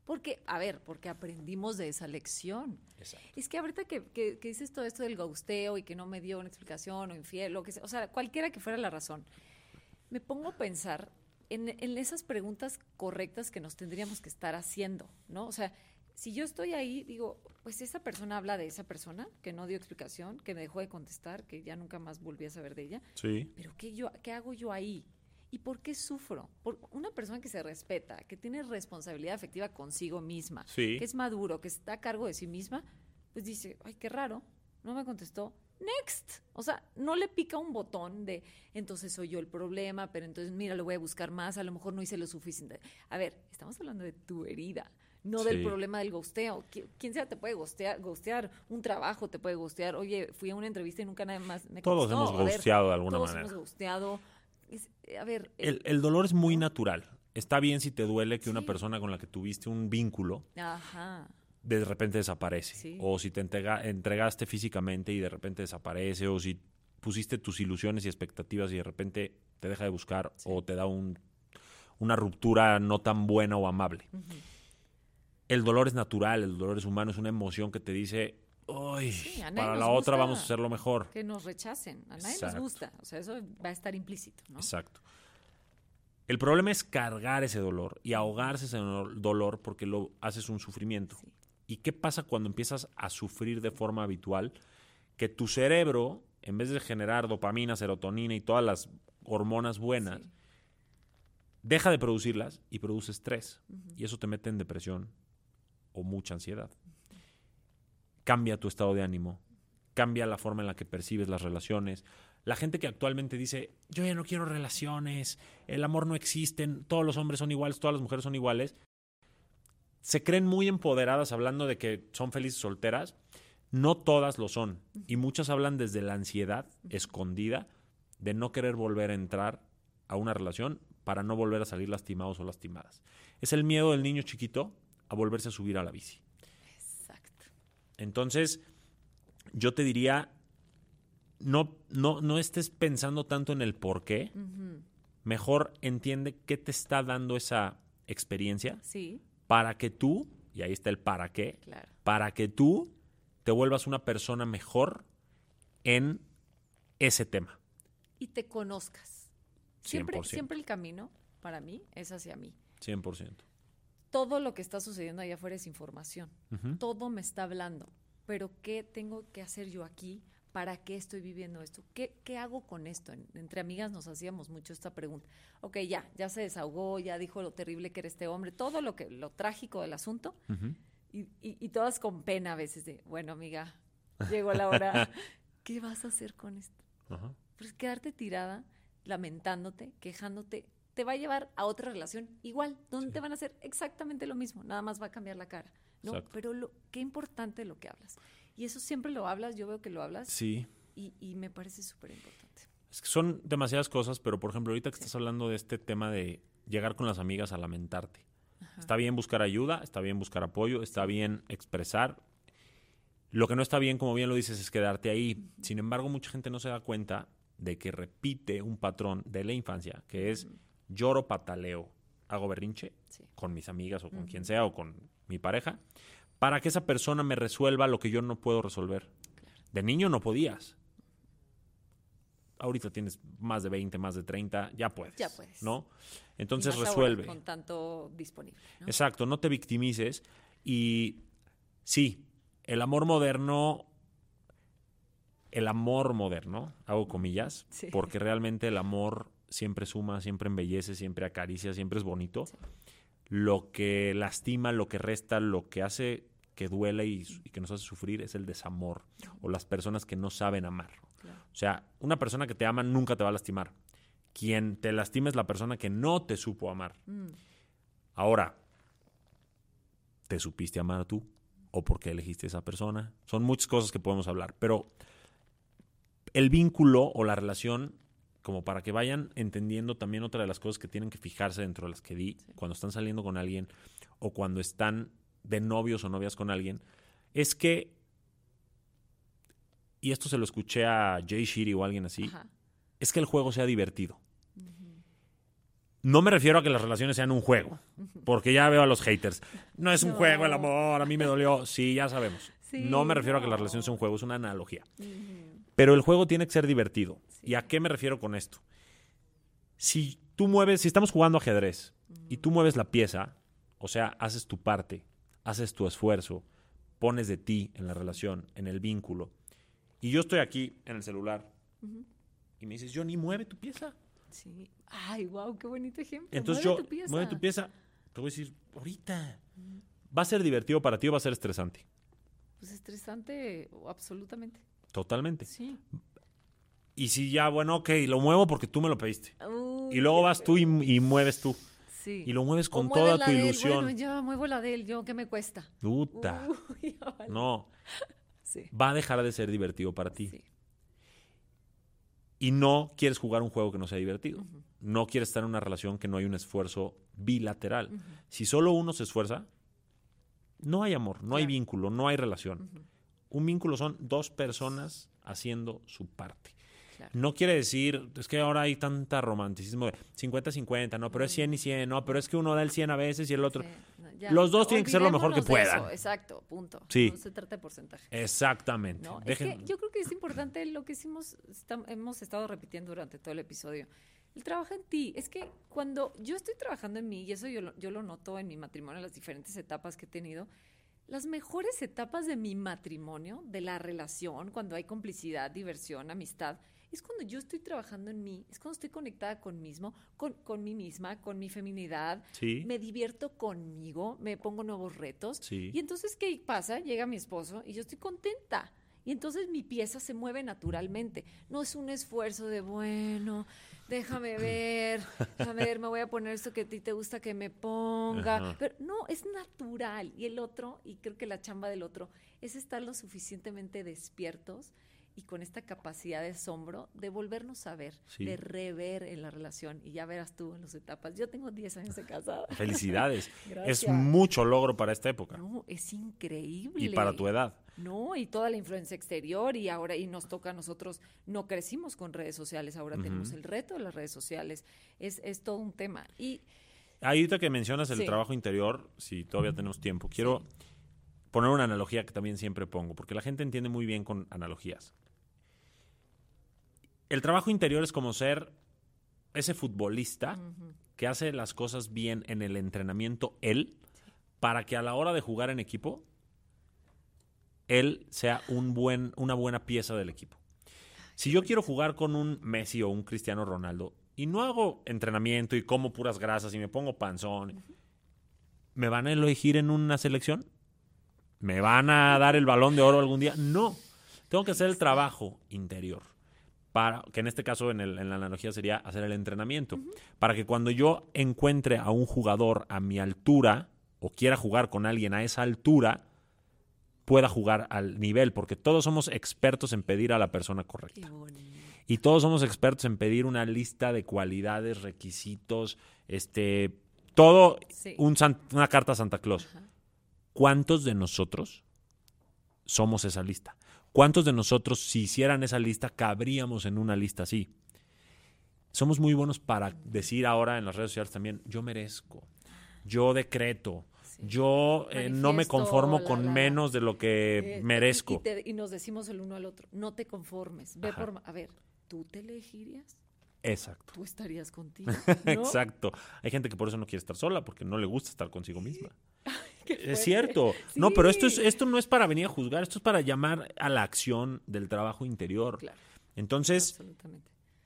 Porque, a ver, porque aprendimos de esa lección. Es que ahorita que, que, dices todo esto del gusteo y que no me dio una explicación o infiel, o que sea, o sea, cualquiera que fuera la razón, me pongo a pensar en, en, esas preguntas correctas que nos tendríamos que estar haciendo, ¿no? O sea, si yo estoy ahí, digo, pues esa persona habla de esa persona que no dio explicación, que me dejó de contestar, que ya nunca más volví a saber de ella. Sí. Pero ¿qué, yo, qué hago yo ahí? ¿Y por qué sufro? Por una persona que se respeta, que tiene responsabilidad afectiva consigo misma, que es maduro, que está a cargo de sí misma, pues dice, ay, qué raro, no me contestó. Next. O sea, no le pica un botón de, entonces soy yo el problema, pero entonces mira, lo voy a buscar más, a lo mejor no hice lo suficiente. A ver, estamos hablando de tu herida no del problema del gosteo. Quien sea te puede gostear, gostear, un trabajo te puede gostear. Oye, fui a una entrevista y nunca nada más me Todos hemos gosteado de alguna manera. Todos hemos gosteado. A ver. El, el, dolor es muy natural. Está bien si te duele que una persona con la que tuviste un vínculo de repente desaparece. O si te entregaste físicamente y de repente desaparece. O si pusiste tus ilusiones y expectativas y de repente te deja de buscar o te da un, una ruptura no tan buena o amable el dolor es natural, el dolor es humano, es una emoción que te dice, para la otra vamos a hacerlo mejor. Que nos rechacen, a nadie nos gusta, o sea, eso va a estar implícito, ¿no? Exacto. El problema es cargar ese dolor y ahogarse ese dolor porque lo haces un sufrimiento. ¿Y qué pasa cuando empiezas a sufrir de forma habitual? Que tu cerebro, en vez de generar dopamina, serotonina y todas las hormonas buenas, deja de producirlas y produce estrés. Y eso te mete en depresión, o mucha ansiedad. Cambia tu estado de ánimo, cambia la forma en la que percibes las relaciones. La gente que actualmente dice, yo ya no quiero relaciones, el amor no existe, todos los hombres son iguales, todas las mujeres son iguales, se creen muy empoderadas hablando de que son felices solteras. No todas lo son. Y muchas hablan desde la ansiedad escondida de no querer volver a entrar a una relación para no volver a salir lastimados o lastimadas. Es el miedo del niño chiquito a volverse a subir a la bici. Entonces, yo te diría, no, no, no estés pensando tanto en el por qué. Mejor entiende qué te está dando esa experiencia. Sí. Para que tú, y ahí está el para qué, para que tú te vuelvas una persona mejor en ese tema. Y te conozcas. Siempre, siempre el camino, para mí, es hacia mí. 100% todo lo que está sucediendo allá afuera es información. Todo me está hablando. Pero ¿qué tengo que hacer yo aquí? ¿Para qué estoy viviendo esto? ¿Qué, qué hago con esto? entre amigas nos hacíamos mucho esta pregunta. Ok, ya, ya se desahogó, ya dijo lo terrible que era este hombre, todo lo que, lo trágico del asunto. y, y, todas con pena a veces de, bueno, amiga, llegó la hora. ¿Qué vas a hacer con esto? Pues quedarte tirada, lamentándote, quejándote, te va a llevar a otra relación igual, donde te van a hacer exactamente lo mismo, nada más va a cambiar la cara. ¿no? Pero lo, qué importante lo que hablas. Y eso siempre lo hablas, yo veo que lo hablas. Sí. Y, me parece súper importante. Es que son demasiadas cosas, pero por ejemplo, ahorita que estás hablando de este tema de llegar con las amigas a lamentarte. Está bien buscar ayuda, está bien buscar apoyo, está bien expresar. Lo que no está bien, como bien lo dices, es quedarte ahí. Sin embargo, mucha gente no se da cuenta de que repite un patrón de la infancia, que es lloro, pataleo, hago berrinche con mis amigas o con quien sea o con mi pareja, para que esa persona me resuelva lo que yo no puedo resolver. De niño no podías. ahorita tienes más de 20, más de 30, ya puedes. Ya puedes. ¿No? Entonces Y más ahora resuelve. con tanto disponible. ¿no? Exacto, no te victimices. Y sí, el amor moderno, el amor moderno, hago comillas, Sí. porque realmente el amor siempre suma, siempre embellece, siempre acaricia, siempre es bonito. Lo que lastima, lo que resta, lo que hace que duela y, y que nos hace sufrir es el desamor o las personas que no saben amar. Claro. O sea, una persona que te ama nunca te va a lastimar. Quien te lastima es la persona que no te supo amar. Mm, Ahora, ¿te supiste amar tú? ¿O por qué elegiste a esa persona? Son muchas cosas que podemos hablar, pero el vínculo o la relación, como para que vayan entendiendo también otra de las cosas que tienen que fijarse dentro de las que di, cuando están saliendo con alguien o cuando están de novios o novias con alguien, es que, y esto se lo escuché a Jay Shiri o alguien así, Ajá. es que el juego sea divertido. No me refiero a que las relaciones sean un juego, porque ya veo a los haters. No es un juego el amor, a mí me dolió. Sí, ya sabemos. Sí, no me refiero a que la no. relación sea un juego, es una analogía. Pero el juego tiene que ser divertido. ¿Y a qué me refiero con esto? Si tú mueves, si estamos jugando ajedrez y tú mueves la pieza, o sea, haces tu parte, haces tu esfuerzo, pones de ti en la relación, en el vínculo, y yo estoy aquí en el celular y me dices, Johnny, mueve tu pieza. Sí. Ay, wow, qué bonito ejemplo. Entonces Mueve yo, tu pieza. mueve tu pieza, te voy a decir, ahorita. ¿Va a ser divertido para ti o va a ser estresante? Pues estresante, absolutamente. Totalmente. Sí. Y si ya, bueno, ok, lo muevo porque tú me lo pediste. Uy, Y luego vas tú y, y mueves tú. Sí. Y lo mueves con toda la tu de él. ilusión. Bueno, yo muevo la de él, yo, ¿qué me cuesta? Uy, ya vale. No, Sí. va a dejar de ser divertido para ti. Sí. Y no quieres jugar un juego que no sea divertido. No quieres estar en una relación que no hay un esfuerzo bilateral. Si solo uno se esfuerza, no hay amor, no hay vínculo, no hay relación. Un vínculo son dos personas haciendo su parte. Claro. No quiere decir, es que ahora hay tanta romanticismo de 50-50, no, pero es 100 y 100, no, pero es que uno da el 100 a veces y el otro. Sí, no, ya. Los dos tienen que ser lo mejor que puedan. eso, Exacto, punto. Sí. No se trata de porcentaje. Exactamente. ¿no? Es Dejen- que yo creo que es importante lo que hicimos, hemos estado repitiendo durante todo el episodio. El trabajo en ti. Es que cuando yo estoy trabajando en mí, y eso yo lo, yo lo noto en mi matrimonio, en las diferentes etapas que he tenido, las mejores etapas de mi matrimonio, de la relación, cuando hay complicidad, diversión, amistad, es cuando yo estoy trabajando en mí, es cuando estoy conectada con, mismo, con, con mí misma, con mi feminidad, Sí. me divierto conmigo, me pongo nuevos retos. Sí. Y entonces, ¿qué pasa? Llega mi esposo y yo estoy contenta. Y entonces mi pieza se mueve naturalmente. No es un esfuerzo de, bueno, déjame ver, déjame ver, me voy a poner esto que a ti te gusta que me ponga. Ajá. Pero no, es natural. Y el otro, y creo que la chamba del otro, es estar lo suficientemente despiertos y con esta capacidad de asombro de volvernos a ver, Sí. de rever en la relación. Y ya verás tú en las etapas. Yo tengo 10 años de casada. Felicidades. Gracias. Es mucho logro para esta época No, es increíble. y para tu edad. No, y toda la influencia exterior y ahora y nos toca a nosotros, no crecimos con redes sociales, ahora tenemos el reto de las redes sociales. Es, es todo un tema. Y Ahorita que mencionas el Sí. trabajo interior, si todavía tenemos tiempo, quiero poner una analogía que también siempre pongo, porque la gente entiende muy bien con analogías. El trabajo interior es como ser ese futbolista que hace las cosas bien en el entrenamiento él, para que a la hora de jugar en equipo, él sea un buen, una buena pieza del equipo. Si yo quiero jugar con un Messi o un Cristiano Ronaldo y no hago entrenamiento y como puras grasas y me pongo panzón, ¿me van a elegir en una selección? ¿Me van a dar el balón de oro algún día? No. Tengo que hacer el trabajo interior. Para, que en este caso, en, el- en la analogía, sería hacer el entrenamiento. Para que cuando yo encuentre a un jugador a mi altura o quiera jugar con alguien a esa altura, pueda jugar al nivel. Porque todos somos expertos en pedir a la persona correcta. Y todos somos expertos en pedir una lista de cualidades, requisitos, este, todo Sí. un san- una carta a Santa Claus. ¿Cuántos de nosotros somos esa lista? ¿Cuántos de nosotros, si hicieran esa lista, cabríamos en una lista así? Somos muy buenos para decir ahora en las redes sociales también, yo merezco, yo decreto, yo eh, no me conformo la, con la. menos de lo que Eh, merezco. Y, te- y nos decimos el uno al otro, no te conformes. Ve Ajá. por, a ver, ¿tú te elegirías? Exacto. Tú estarías contigo. Exacto. Hay gente que por eso no quiere estar sola, porque no le gusta estar consigo misma. es cierto. No, pero esto, es, esto no es para venir a juzgar, esto es para llamar a la acción del trabajo interior. Claro. Entonces,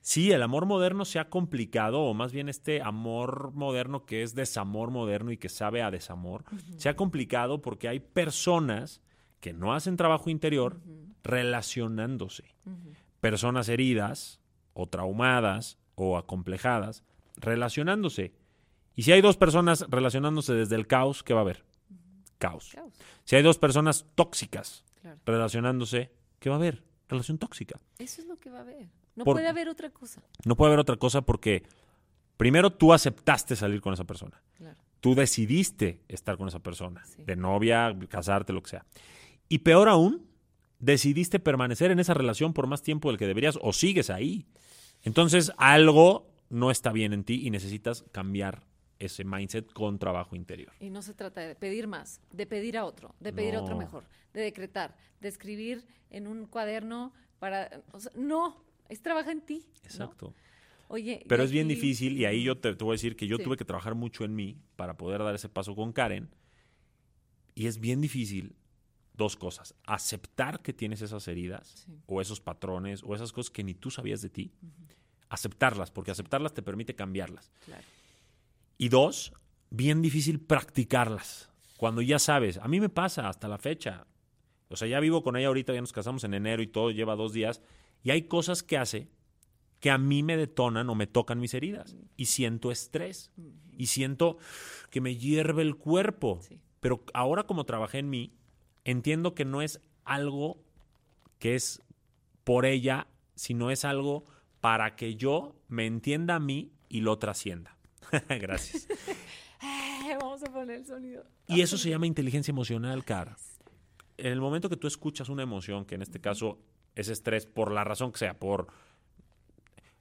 sí, el amor moderno se ha complicado, o más bien este amor moderno que es desamor moderno y que sabe a desamor, se ha complicado porque hay personas que no hacen trabajo interior relacionándose. Personas heridas o traumadas o acomplejadas relacionándose. Y si hay dos personas relacionándose desde el caos, ¿qué va a haber? Caos. Si hay dos personas tóxicas relacionándose, ¿qué va a haber? Relación tóxica. Eso es lo que va a haber. No puede haber otra cosa. No puede haber otra cosa porque primero tú aceptaste salir con esa persona. Tú decidiste estar con esa persona, de novia, casarte, lo que sea. Y peor aún, decidiste permanecer en esa relación por más tiempo del que deberías o sigues ahí. Entonces algo no está bien en ti y necesitas cambiar ese mindset con trabajo interior. Y no se trata de pedir más, de pedir a otro, de pedir a otro mejor, de decretar, de escribir en un cuaderno para... no, es trabaja en ti. Exacto. Oye, pero es bien difícil y ahí yo te, voy a decir que yo tuve que trabajar mucho en mí para poder dar ese paso con Karen. Y es bien difícil dos cosas. Aceptar que tienes esas heridas o esos patrones o esas cosas que ni tú sabías de ti. Aceptarlas, porque aceptarlas te permite cambiarlas. Y dos, bien difícil practicarlas. Cuando ya sabes, a mí me pasa hasta la fecha. O sea, ya vivo con ella ahorita, ya nos casamos en enero y todo, lleva dos días. Y hay cosas que hace que a mí me detonan o me tocan mis heridas. Y siento estrés. Y siento que me hierve el cuerpo. Pero ahora como trabajé en mí, entiendo que no es algo que es por ella, sino es algo para que yo me entienda a mí y lo trascienda. Gracias. Vamos a poner el sonido. Y eso se llama inteligencia emocional, cara. En el momento que tú escuchas una emoción, que en este caso es estrés, por la razón que sea, por...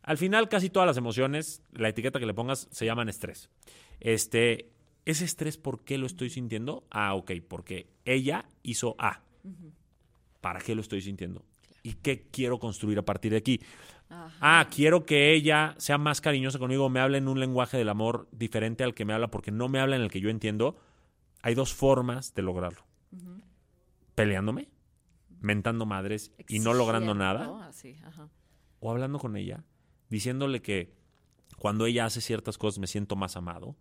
Al final, casi todas las emociones, la etiqueta que le pongas, se llaman estrés. Este, ¿Ese estrés por qué lo estoy sintiendo? Ah, ok, porque ella hizo A. ¿Para qué lo estoy sintiendo? ¿Y qué quiero construir a partir de aquí? Ah, quiero que ella sea más cariñosa conmigo, me hable en un lenguaje del amor diferente al que me habla porque no me habla en el que yo entiendo. Hay dos formas de lograrlo. Peleándome, mentando madres y no logrando nada. O hablando con ella, diciéndole que cuando ella hace ciertas cosas me siento más amado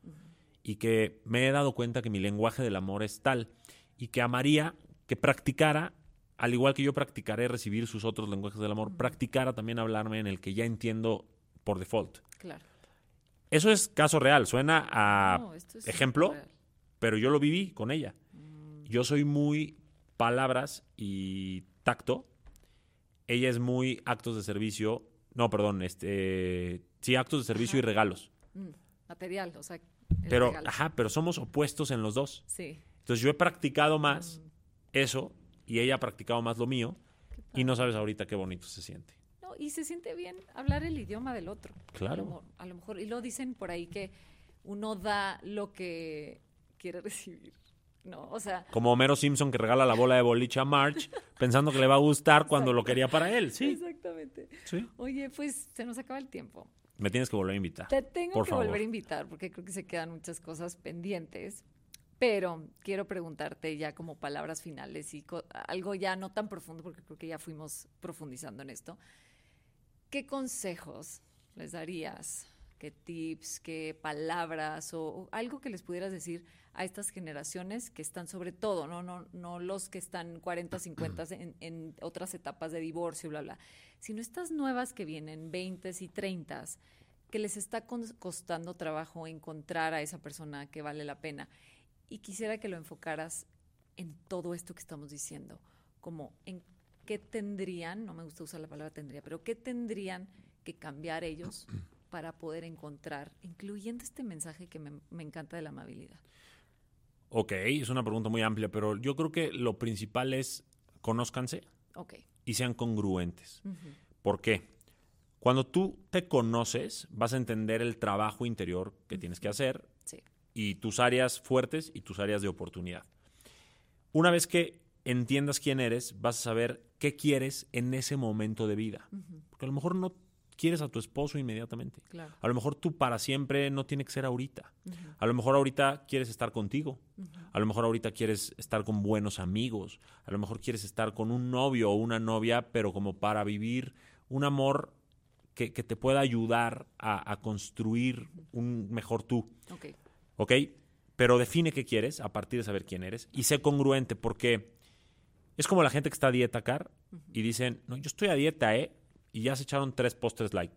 y que me he dado cuenta que mi lenguaje del amor es tal y que amaría que practicara, al igual que yo practicaré recibir sus otros lenguajes del amor, practicara también hablarme en el que ya entiendo por default. Claro. Eso es caso real, suena a ejemplo, pero yo lo viví con ella. Mm. Yo soy muy palabras y tacto. Ella es muy actos de servicio. No, perdón, este sí, actos de servicio y regalos. Mm, material, o sea, pero, ajá, pero somos opuestos en los dos. Sí. Entonces yo he practicado más mm. eso y ella ha practicado más lo mío y no sabes ahorita qué bonito se siente. No, y se siente bien hablar el idioma del otro. Claro. A lo, mejor, y lo dicen por ahí que uno da lo que quiere recibir. No, o sea. Como Homero Simpson que regala la bola de boliche a March pensando que le va a gustar cuando lo quería para él, sí. Exactamente. Sí. Oye, pues se nos acaba el tiempo. Me tienes que volver a invitar. Te tengo que volver a invitar porque creo que se quedan muchas cosas pendientes. Pero quiero preguntarte ya como palabras finales y algo ya no tan profundo porque creo que ya fuimos profundizando en esto. ¿Qué consejos les darías? ¿Qué tips? ¿Qué palabras? O, algo que les pudieras decir a estas generaciones que están sobre todo, no, no, no los que están 40, 50 en, en otras etapas de divorcio, bla, bla, sino estas nuevas que vienen, 20 y 30, que les está costando trabajo encontrar a esa persona que vale la pena. Y quisiera que lo enfocaras en todo esto que estamos diciendo, como en qué tendrían, no me gusta usar la palabra tendría, pero qué tendrían que cambiar ellos para poder encontrar, incluyendo este mensaje que me, me encanta de la amabilidad. Ok, es una pregunta muy amplia, pero yo creo que lo principal es conózcanse. Ok y sean congruentes. ¿Por qué? Cuando tú te conoces, vas a entender el trabajo interior que tienes que hacer y tus áreas fuertes y tus áreas de oportunidad. Una vez que entiendas quién eres, vas a saber qué quieres en ese momento de vida. Porque a lo mejor no quieres a tu esposo inmediatamente. Claro. A lo mejor tú para siempre no tiene que ser ahorita. A lo mejor ahorita quieres estar contigo. A lo mejor ahorita quieres estar con buenos amigos. A lo mejor quieres estar con un novio o una novia, pero como para vivir un amor que, que te pueda ayudar a, a construir un mejor tú. Ok. ¿Ok? Pero define qué quieres a partir de saber quién eres y sé congruente porque es como la gente que está a dieta, Car, y dicen, no, yo estoy a dieta, ¿eh? Y ya se echaron tres postres light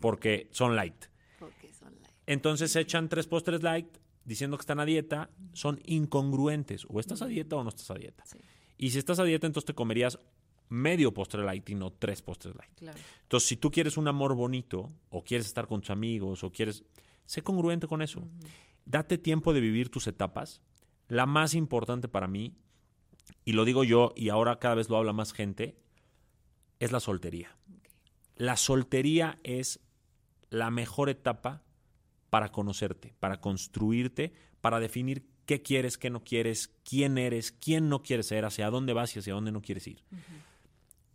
porque son light. Porque son light. Entonces se echan tres postres light diciendo que están a dieta, son incongruentes. O estás a dieta o no estás a dieta. Sí, Y si estás a dieta, entonces te comerías medio postre light y no tres postres light. claro. Entonces, si tú quieres un amor bonito, o quieres estar con tus amigos, o quieres, sé congruente con eso. Date tiempo de vivir tus etapas. La más importante para mí, y lo digo yo, y ahora cada vez lo habla más gente, es la soltería. La soltería es la mejor etapa para conocerte, para construirte, para definir qué quieres, qué no quieres, quién eres, quién no quieres ser, hacia dónde vas y hacia dónde no quieres ir.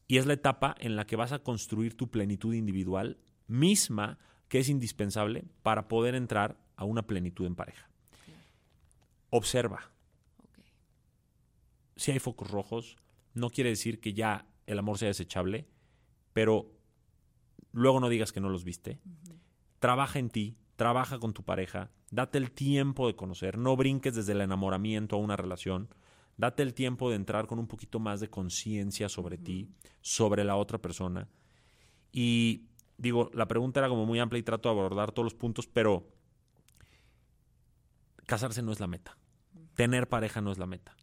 Y es la etapa en la que vas a construir tu plenitud individual misma, que es indispensable para poder entrar a una plenitud en pareja. Observa. Si hay focos rojos, no quiere decir que ya el amor sea desechable, pero luego no digas que no los viste. Trabaja en ti, trabaja con tu pareja, date el tiempo de conocer, no brinques desde el enamoramiento a una relación, date el tiempo de entrar con un poquito más de conciencia sobre ti, sobre la otra persona. Y digo, la pregunta era como muy amplia y trato de abordar todos los puntos, pero casarse no es la meta. Tener pareja no es la meta.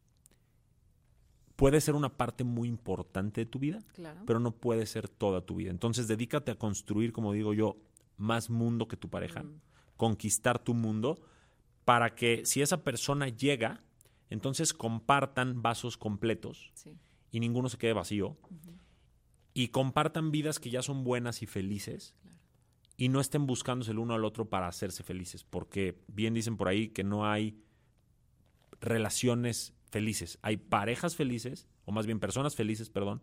Puede ser una parte muy importante de tu vida, Claro. pero no puede ser toda tu vida. Entonces, dedícate a construir, como digo yo, más mundo que tu pareja, conquistar tu mundo, para que si esa persona llega, entonces compartan vasos completos Sí. y ninguno se quede vacío, y compartan vidas que ya son buenas y felices, y no estén buscándose el uno al otro para hacerse felices, porque bien dicen por ahí que no hay relaciones felices, hay parejas felices, o más bien personas felices, perdón,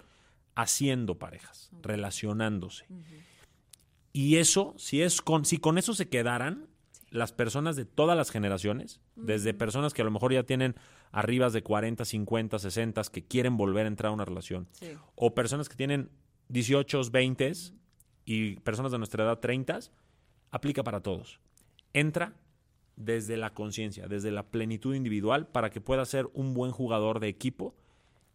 haciendo parejas, relacionándose. Y eso, si es con, si con eso se quedaran las personas de todas las generaciones, desde personas que a lo mejor ya tienen arribas de 40, 50, 60, que quieren volver a entrar a una relación, Sí. o personas que tienen 18, 20 y personas de nuestra edad 30, aplica para todos. Entra desde la conciencia, desde la plenitud individual para que puedas ser un buen jugador de equipo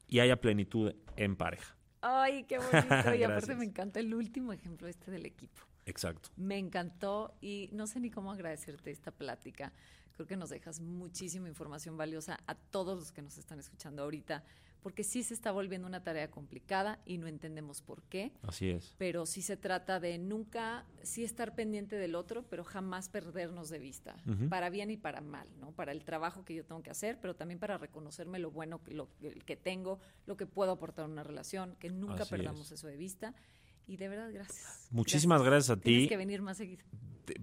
y haya plenitud en pareja. Ay, qué bonito. Y aparte me encanta el último ejemplo este del equipo. Exacto. Me encantó y no sé ni cómo agradecerte esta plática. Creo que nos dejas muchísima información valiosa a todos los que nos están escuchando ahorita, porque sí se está volviendo una tarea complicada y no entendemos por qué, Así es. pero sí se trata de nunca, sí estar pendiente del otro, pero jamás perdernos de vista, para bien y para mal, ¿no? Para el trabajo que yo tengo que hacer, pero también para reconocerme lo bueno que, lo, que tengo, lo que puedo aportar a una relación, que nunca Así perdamos es. eso de vista. Y de verdad, gracias. Muchísimas gracias a Tienes ti. que venir más seguido.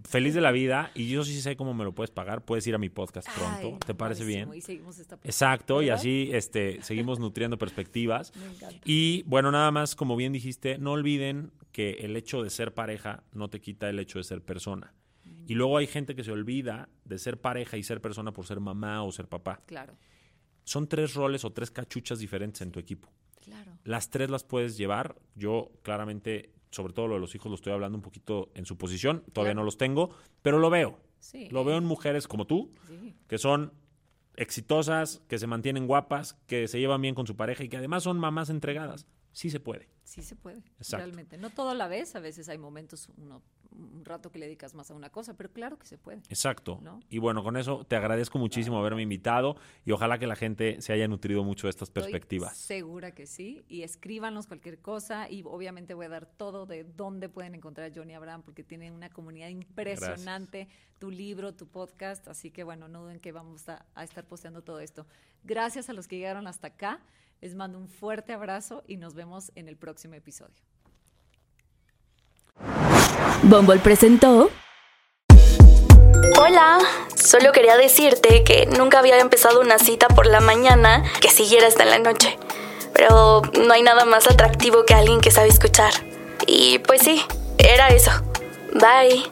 Feliz de la vida. Y yo sí sé cómo me lo puedes pagar. Puedes ir a mi podcast pronto. Ay, ¿Te parece bien? Y seguimos esta. Exacto. Y así este, seguimos nutriendo perspectivas. Me encanta. Y bueno, nada más, como bien dijiste, no olviden que el hecho de ser pareja no te quita el hecho de ser persona. Y luego hay gente que se olvida de ser pareja y ser persona por ser mamá o ser papá. Claro, Son tres roles o tres cachuchas diferentes en tu equipo. Claro. Las tres las puedes llevar. Yo claramente, sobre todo lo de los hijos, lo estoy hablando un poquito en su posición. Todavía Claro. no los tengo, pero lo veo. Sí. Lo veo en mujeres como tú, Sí, que son exitosas, que se mantienen guapas, que se llevan bien con su pareja y que además son mamás entregadas. Sí se puede. sí se puede. Exacto. Realmente. No todo a la vez. A veces hay momentos, uno, un rato que le dedicas más a una cosa, pero claro que se puede. Exacto. ¿No? Y bueno, con eso te agradezco muchísimo haberme invitado y ojalá que la gente se haya nutrido mucho de estas Estoy perspectivas. segura que sí. Y escríbanos cualquier cosa. Y obviamente voy a dar todo de dónde pueden encontrar a Johnny Abraham, porque tiene una comunidad impresionante. Tu libro, tu podcast. Así que bueno, no duden que vamos a, a estar posteando todo esto. Gracias a los que llegaron hasta acá. Les mando un fuerte abrazo y nos vemos en el próximo episodio. Bumble presentó Hola, solo quería decirte que nunca había empezado una cita por la mañana que siguiera hasta en la noche. Pero no hay nada más atractivo que alguien que sabe escuchar. Y pues sí, era eso. Bye.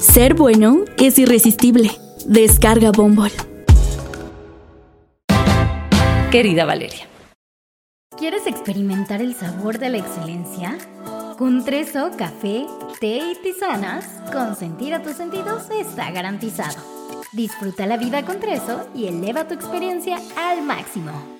Ser bueno es irresistible. Descarga Bombol. Querida Valeria. ¿Quieres experimentar el sabor de la excelencia? Con Treso, café, té y tisanas, consentir a tus sentidos está garantizado. Disfruta la vida con Treso y eleva tu experiencia al máximo.